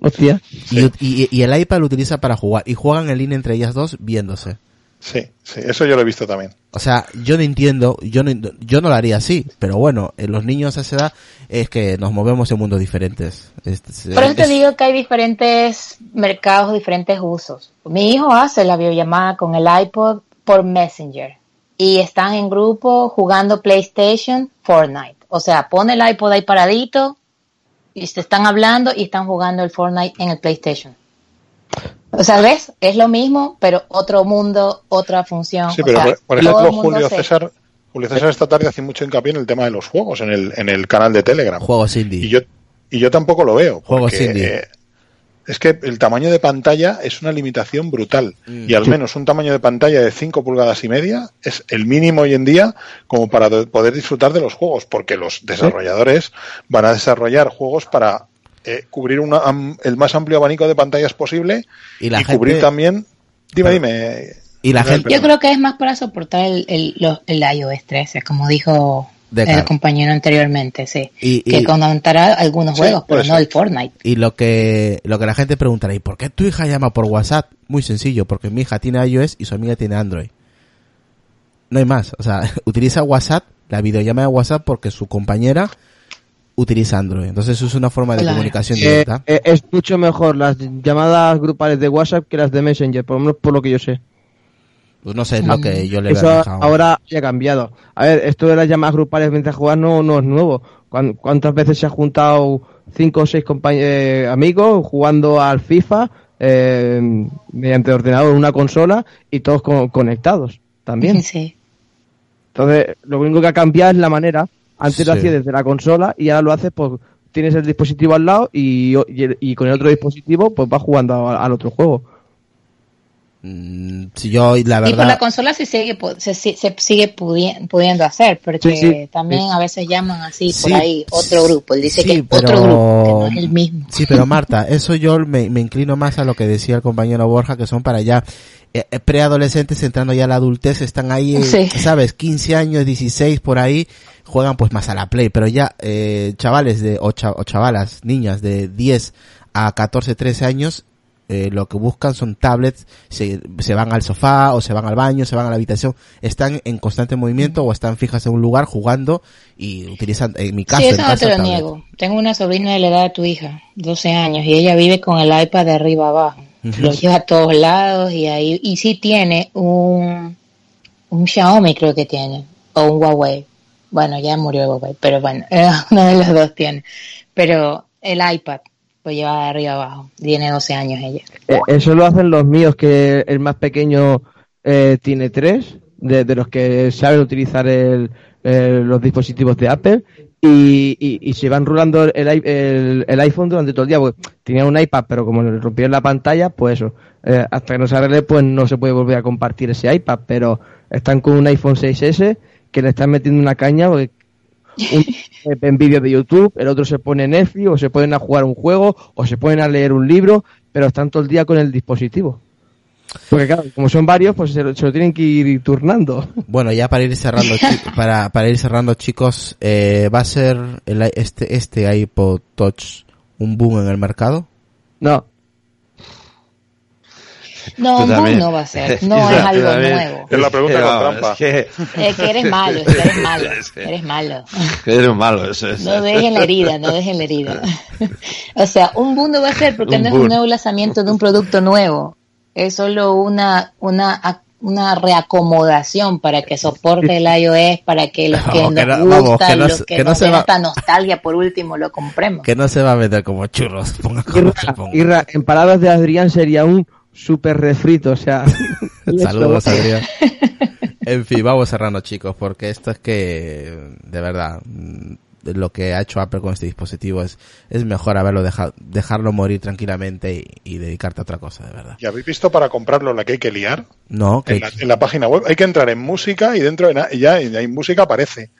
S6: Hostia.
S1: Y, y- y el iPad lo utiliza para jugar. Y juegan en línea entre ellas dos viéndose.
S2: Sí, sí, eso yo lo he visto también.
S1: O sea, yo no entiendo, yo no, yo no lo haría así, pero bueno, en los niños a esa edad es que nos movemos en mundos diferentes. Es- es-
S4: Por eso te
S1: es-
S4: digo que hay diferentes mercados, diferentes usos. Mi hijo hace la videollamada con el iPod por Messenger y están en grupo jugando PlayStation, Fortnite. O sea, pone el iPod ahí paradito y se están hablando y están jugando el Fortnite en el PlayStation. O sea, ¿ves? Es lo mismo, pero otro mundo, otra función.
S2: Sí,
S4: O
S2: pero
S4: sea,
S2: por, ejemplo, Julio César, Julio César esta tarde hace mucho hincapié en el tema de los juegos en el, en el canal de Telegram.
S1: Juegos indie.
S2: Y yo, y yo tampoco lo veo.
S1: Juegos
S2: porque,
S1: indie.
S2: eh, es que el tamaño de pantalla es una limitación brutal.
S1: Mm.
S2: Y al menos un tamaño de pantalla de 5 pulgadas y media es el mínimo hoy en día como para de- poder disfrutar de los juegos. Porque los desarrolladores van a desarrollar juegos para eh, cubrir una, am- el más amplio abanico de pantallas posible
S1: Y
S2: y,
S1: la
S2: cubrir
S1: gente-
S2: también. Dime,
S1: Pero-
S2: dime.
S1: y la gente-
S4: Yo creo que es más para soportar el, el, los- el iOS 13, como dijo el compañero anteriormente, sí.
S1: Y-
S4: que contará algunos
S2: Sí,
S4: juegos, pero no el Fortnite.
S1: Y lo que, lo que la gente preguntará, ¿y por qué tu hija llama por WhatsApp? Muy sencillo, porque mi hija tiene iOS y su amiga tiene Android. No hay más. O sea, utiliza WhatsApp, la videollamada de WhatsApp porque su compañera utiliza Android. Entonces es una forma de
S4: Claro.
S1: comunicación
S6: Eh,
S1: directa.
S6: eh, es mucho mejor las llamadas grupales de WhatsApp que las de Messenger, por lo menos por lo que yo sé.
S1: Pues no sé, es lo que yo le
S6: Eso ahora ya ha cambiado. A ver, esto de las llamadas grupales mientras jugar no, no es nuevo. ¿Cuán- ¿Cuántas veces se ha juntado cinco o seis eh, amigos jugando al FIFA eh, mediante ordenador en una consola y todos co- conectados también?
S4: Sí.
S6: Entonces, lo único que ha cambiado es la manera. Antes lo
S1: Sí.
S6: hacías desde la consola y ahora lo haces, pues tienes el dispositivo al lado y, y, y con el otro dispositivo pues vas jugando al otro juego.
S1: Mm, si yo, la
S4: Y por la
S1: verdad,
S4: consola se sigue, se, se- se sigue pudi- pudiendo hacer, porque
S6: Sí, sí.
S4: también
S6: Sí.
S4: a veces llaman así
S1: Sí.
S4: por ahí otro grupo. Él dice
S1: Sí,
S4: que es
S1: pero-
S4: otro grupo, que no es el mismo.
S1: Sí, pero Marta, eso yo me, me inclino más a lo que decía el compañero Borja, que son para eh, preadolescentes entrando ya a la adultez, están ahí, eh,
S4: Sí.
S1: ¿sabes? 15 años, 16 por ahí, juegan pues más a la play, pero ya eh, chavales de, o, cha- o chavalas, niñas de 10 a 14, 13 años, eh, lo que buscan son tablets, se, se van al sofá o se van al baño, se van a la habitación, están en constante movimiento o están fijas en un lugar jugando y utilizan, en mi caso,
S4: sí, eso no te lo
S1: tablet.
S4: niego. Tengo una sobrina de la edad de tu hija, 12 años, y ella vive con el iPad de arriba abajo. Lo lleva a todos lados y ahí, y sí tiene un, un Xiaomi creo que tiene, o un Huawei. Bueno, ya murió el Huawei, pero bueno, uno de los dos tiene. Pero el iPad lo lleva de arriba abajo. Tiene 12 años ella.
S6: Eh, eso lo hacen los míos, que el más pequeño eh, tiene tres, de, de los que saben utilizar el, el- los dispositivos de Apple, y, y, y se van rulando el, el, el iPhone durante todo el día, porque tenía un iPad, pero como le rompieron la pantalla, pues eso, eh, hasta que no se arregle, pues no se puede volver a compartir ese iPad, pero están con un iPhone 6S que le están metiendo una caña, porque un eh, en vídeos de YouTube, el otro se pone Netflix, o se ponen a jugar un juego, o se ponen a leer un libro, pero están todo el día con el dispositivo. Porque claro, como son varios, pues se lo, se lo tienen que ir turnando.
S1: Bueno, ya para ir cerrando, para, para ir cerrando, chicos, eh, ¿va a ser el, este, este iPod Touch un boom en el mercado?
S6: No,
S4: No, un boom no va a ser. No es algo nuevo.
S2: Es la pregunta con trampa.
S3: Es que
S4: Es que eres malo, es que eres malo. Eres malo.
S3: eres malo. Eso es.
S4: No dejen la herida, no dejen la herida. O sea, un boom no va a ser porque
S3: Un
S4: no es un nuevo lanzamiento de un producto nuevo. Es solo una, una, una reacomodación para que soporte el iOS, para que los que nos
S1: no- vamos,
S4: gusta,
S1: que no
S4: los
S1: se-
S4: que,
S1: que no
S4: nos
S1: se
S4: den
S1: va-
S4: esta nostalgia por último lo compremos.
S1: Que no se va a vender como churros, ponga como
S6: Irra. Irra, en palabras de Adrián sería un super refrito, o sea.
S1: Saludos, Adrián. En fin, vamos cerrando, chicos, porque esto es que, de verdad, lo que ha hecho Apple con este dispositivo es, es mejor haberlo dejado, dejarlo morir tranquilamente y, y dedicarte a otra cosa, de verdad.
S2: ¿Y habéis visto para comprarlo la que hay que liar?
S1: No, que,
S2: En la, en la página web hay que entrar en música y dentro de na- y ya en música aparece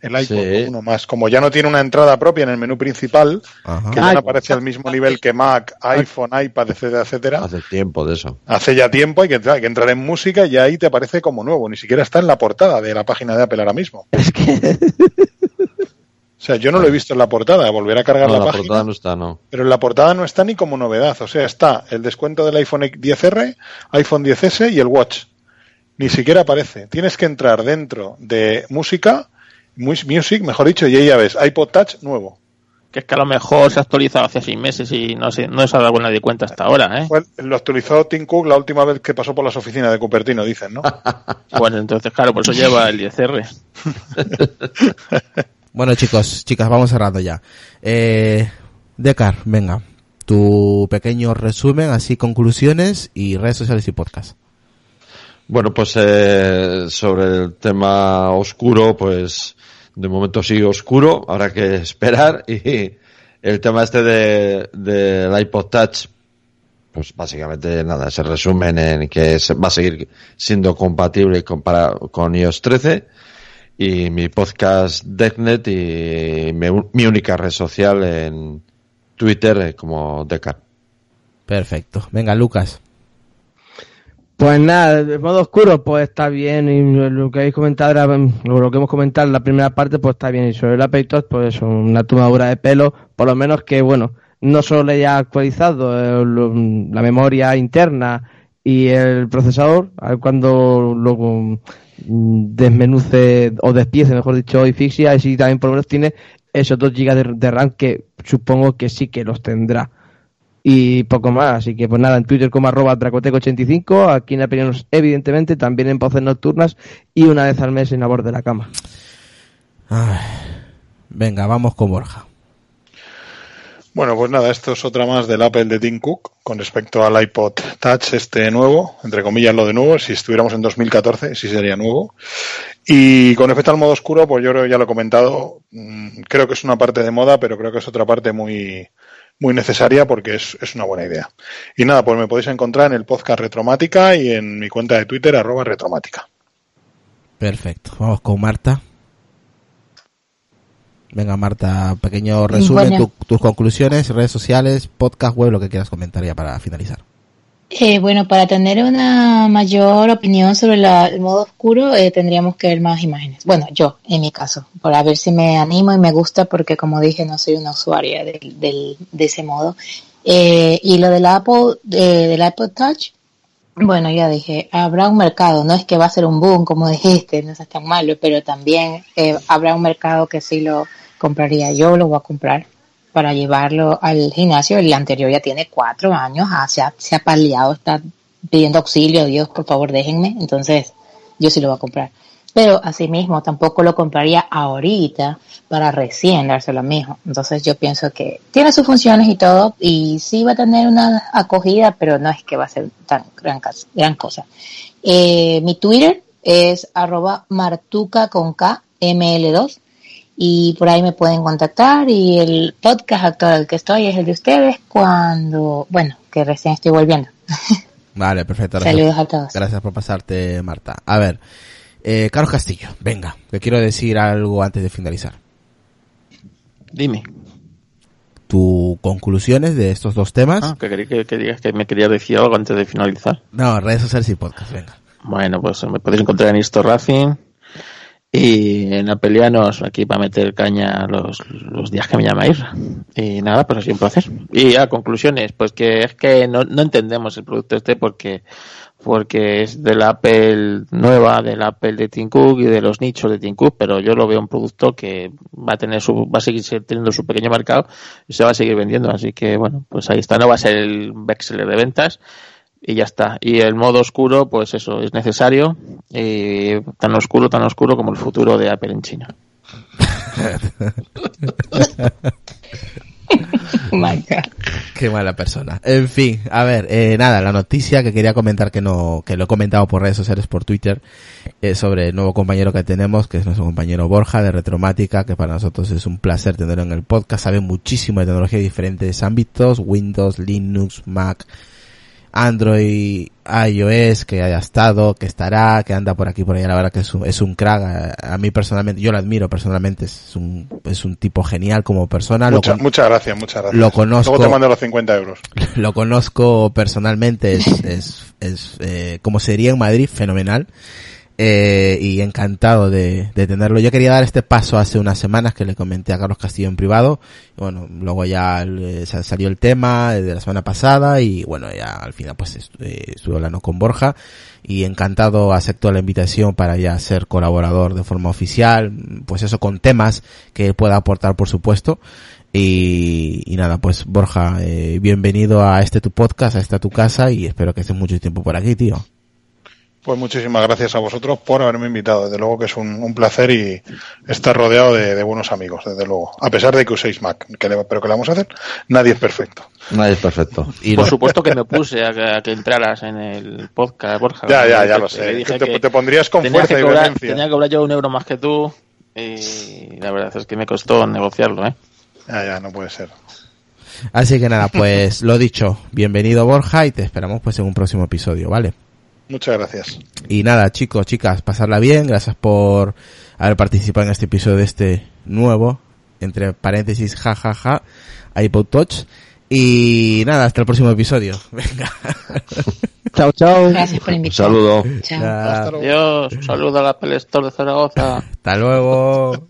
S2: el iPod
S3: Sí.
S2: uno más. Como ya no tiene una entrada propia en el menú principal,
S1: Ajá.
S2: que ya no aparece al mismo nivel que Mac, iPhone, iPad, etcétera, etcétera.
S3: Hace tiempo de eso.
S2: Hace ya tiempo hay que, entrar, hay que entrar en música y ahí te aparece como nuevo. Ni siquiera está en la portada de la página de Apple ahora mismo. O sea, yo no lo he visto en la portada, volver a cargar
S3: No,
S2: la,
S3: la
S2: página.
S3: portada no está, no.
S2: Pero en la portada no está ni como novedad. O sea, está el descuento del iPhone 10R, iPhone 10S y el Watch. Ni siquiera aparece. Tienes que entrar dentro de música, mus- music, mejor dicho, y ahí ya ves, iPod Touch nuevo.
S5: Que es que a lo mejor se ha actualizado hace seis meses y no se, no se ha dado nadie cuenta hasta ahora, ¿eh?
S2: Fue- Lo actualizó Tim Cook la última vez que pasó por las oficinas de Cupertino, dicen, ¿no?
S5: Bueno, entonces, claro, por eso lleva el 10R.
S1: Bueno, chicos, chicas, vamos cerrando ya. Eh, Decar, venga, tu pequeño resumen, así conclusiones y redes sociales y podcast.
S3: Bueno, pues eh, sobre el tema oscuro, pues de momento sigue oscuro, habrá que esperar. Y el tema este de del iPod Touch, pues básicamente nada, se resumen en que se- va a seguir siendo compatible con, con iOS 13 y mi podcast DeckNet y mi, mi única red social en Twitter como Decar.
S1: Perfecto. Venga, Lucas.
S6: Pues nada, de modo oscuro, pues está bien. Y lo que habéis comentado, era, o lo que hemos comentado en la primera parte, pues está bien. Y sobre el Apple Touch, pues eso, una tomadura de pelo, por lo menos que, bueno, no solo le haya actualizado eh, lo- la memoria interna y el procesador, a ver cuando lo desmenuce o despiece, mejor dicho, y fixie, así también por lo menos tiene esos 2 GB de, RAM que supongo que sí que los tendrá y poco más. Así que pues nada, en Twitter como arroba dracoteco85, aquí en Opiniones evidentemente, también en Voces Nocturnas y una vez al mes en la de la cama.
S1: Venga, vamos con Borja.
S2: Bueno, pues nada, esto es otra más del Apple de Tim Cook con respecto al iPod Touch este nuevo, entre comillas lo de nuevo, si estuviéramos en 2014 sí sería nuevo. Y con respecto al modo oscuro, pues yo creo ya lo he comentado, mm, creo que es una parte de moda, pero creo que es otra parte muy muy necesaria porque es, es una buena idea. Y nada, pues me podéis encontrar en el podcast Retromática y en mi cuenta de Twitter, arroba Retromática.
S1: Perfecto. Vamos con Marta. Venga, Marta, pequeño resumen, tu- tus conclusiones, redes sociales, podcast web, lo que quieras comentar ya para finalizar.
S4: Eh, bueno, para tener una mayor opinión sobre la- el modo oscuro, eh, tendríamos que ver más imágenes. Bueno, yo, en mi caso, para ver si me animo y me gusta, porque como dije, no soy una usuaria del, del- de ese modo. Eh, y lo del Apple, eh, del iPod Touch, bueno, ya dije, habrá un mercado, no es que va a ser un boom, como dijiste, no es tan malo, pero también eh, habrá un mercado que sí lo compraría. Yo lo voy a comprar para llevarlo al gimnasio. El anterior ya tiene cuatro años, ah, se, ha, se ha paliado, está pidiendo auxilio, Dios, por favor, déjenme. Entonces, yo sí lo voy a comprar. Pero asimismo, tampoco lo compraría ahorita para recién dárselo a mi hijo. Entonces, yo pienso que tiene sus funciones y todo, y sí va a tener una acogida, pero no es que va a ser tan gran, gran cosa. Eh, mi Twitter es arroba martuca con K, ML2 y por ahí me pueden contactar y el podcast actual al que estoy es el de ustedes cuando, bueno, que recién estoy volviendo.
S1: Vale, perfecto. Gracias,
S4: Saludos a todos.
S1: gracias por pasarte, Marta. A ver, eh, Carlos Castillo, venga, que quiero decir algo antes de finalizar.
S5: Dime.
S1: tus conclusiones de estos dos temas.
S5: Ah, que, quería- que, que digas que me querías decir algo antes de finalizar.
S1: No, redes sociales y podcast, venga.
S5: Bueno, pues me podéis encontrar en Isto Racing y en Apelianos aquí para meter caña los, los días que me llamáis. Y nada, pues sido un placer. Y a conclusiones, pues que es que no, no entendemos el producto este porque porque es de la Apple nueva, del Apple de Tim Cook y de los nichos de Tim Cook, pero yo lo veo un producto que va a tener su, va a seguir teniendo su pequeño mercado y se va a seguir vendiendo, así que bueno, pues ahí está, no va a ser el bestseller de ventas y ya está. Y el modo oscuro, pues eso, es necesario, y tan oscuro, tan oscuro como el futuro de Apple en China.
S1: Qué mala persona. En fin, a ver, eh, nada, la noticia que quería comentar que no, que lo he comentado por redes sociales, por Twitter, es sobre el nuevo compañero que tenemos, que es nuestro compañero Borja de Retromática, que para nosotros es un placer tenerlo en el podcast, sabe muchísimo de tecnología de diferentes ámbitos, Windows, Linux, Mac, Android, iOS, que haya estado, que estará, que anda por aquí por allá, la verdad que es un, es un crack, a, a mí personalmente, yo lo admiro personalmente, es un, es un tipo genial como persona, lo
S2: Mucha- muchas gracias, muchas gracias.
S1: lo conozco.
S2: Luego te mando los 50 euros.
S1: lo conozco personalmente, es, es, es eh, como sería en Madrid, fenomenal. Eh, y encantado de, de tenerlo. Yo quería dar este paso hace unas semanas que le comenté a Carlos Castillo en privado. Bueno, luego ya eh, sa- salió el tema de la semana pasada y bueno, ya al final pues est- eh, estuve hablando con Borja y encantado aceptó la invitación para ya ser colaborador de forma oficial, pues eso con temas que pueda aportar por supuesto. Y, y nada, pues Borja, eh, bienvenido a este tu podcast, a esta tu casa y espero que estés mucho tiempo por aquí, tío.
S2: Pues muchísimas gracias a vosotros por haberme invitado. Desde luego que es un, un placer y estar rodeado de, de buenos amigos, desde luego. A pesar de que uséis Mac, que le- pero que le vamos a hacer, nadie es perfecto.
S3: Nadie es perfecto.
S1: Y
S5: Por supuesto que me puse a que, a que entraras en el podcast, Borja.
S2: Ya, ya, ya
S5: Te-
S2: lo sé.
S5: dije
S2: Te,
S5: que
S2: te pondrías con fuerza
S5: que
S2: y
S5: tenía que cobrar yo un euro más que tú y la verdad es que me costó negociarlo, ¿eh?
S2: Ya, ya, no puede ser.
S1: Así que nada, pues lo dicho, bienvenido Borja y te esperamos pues en un próximo episodio, ¿vale?
S2: Muchas gracias.
S1: Y nada, chicos, chicas, pasarla bien, gracias por haber participado en este episodio de este nuevo, entre paréntesis, jajaja, iPod Touch. Y nada, hasta el próximo episodio. Venga.
S6: Chao, chao.
S4: Gracias por
S3: Un
S4: invitarme.
S3: saludo.
S4: Chao.
S1: Ya,
S2: Hasta luego.
S5: Adiós, un saludo a la Apple Store de Zaragoza.
S1: hasta luego.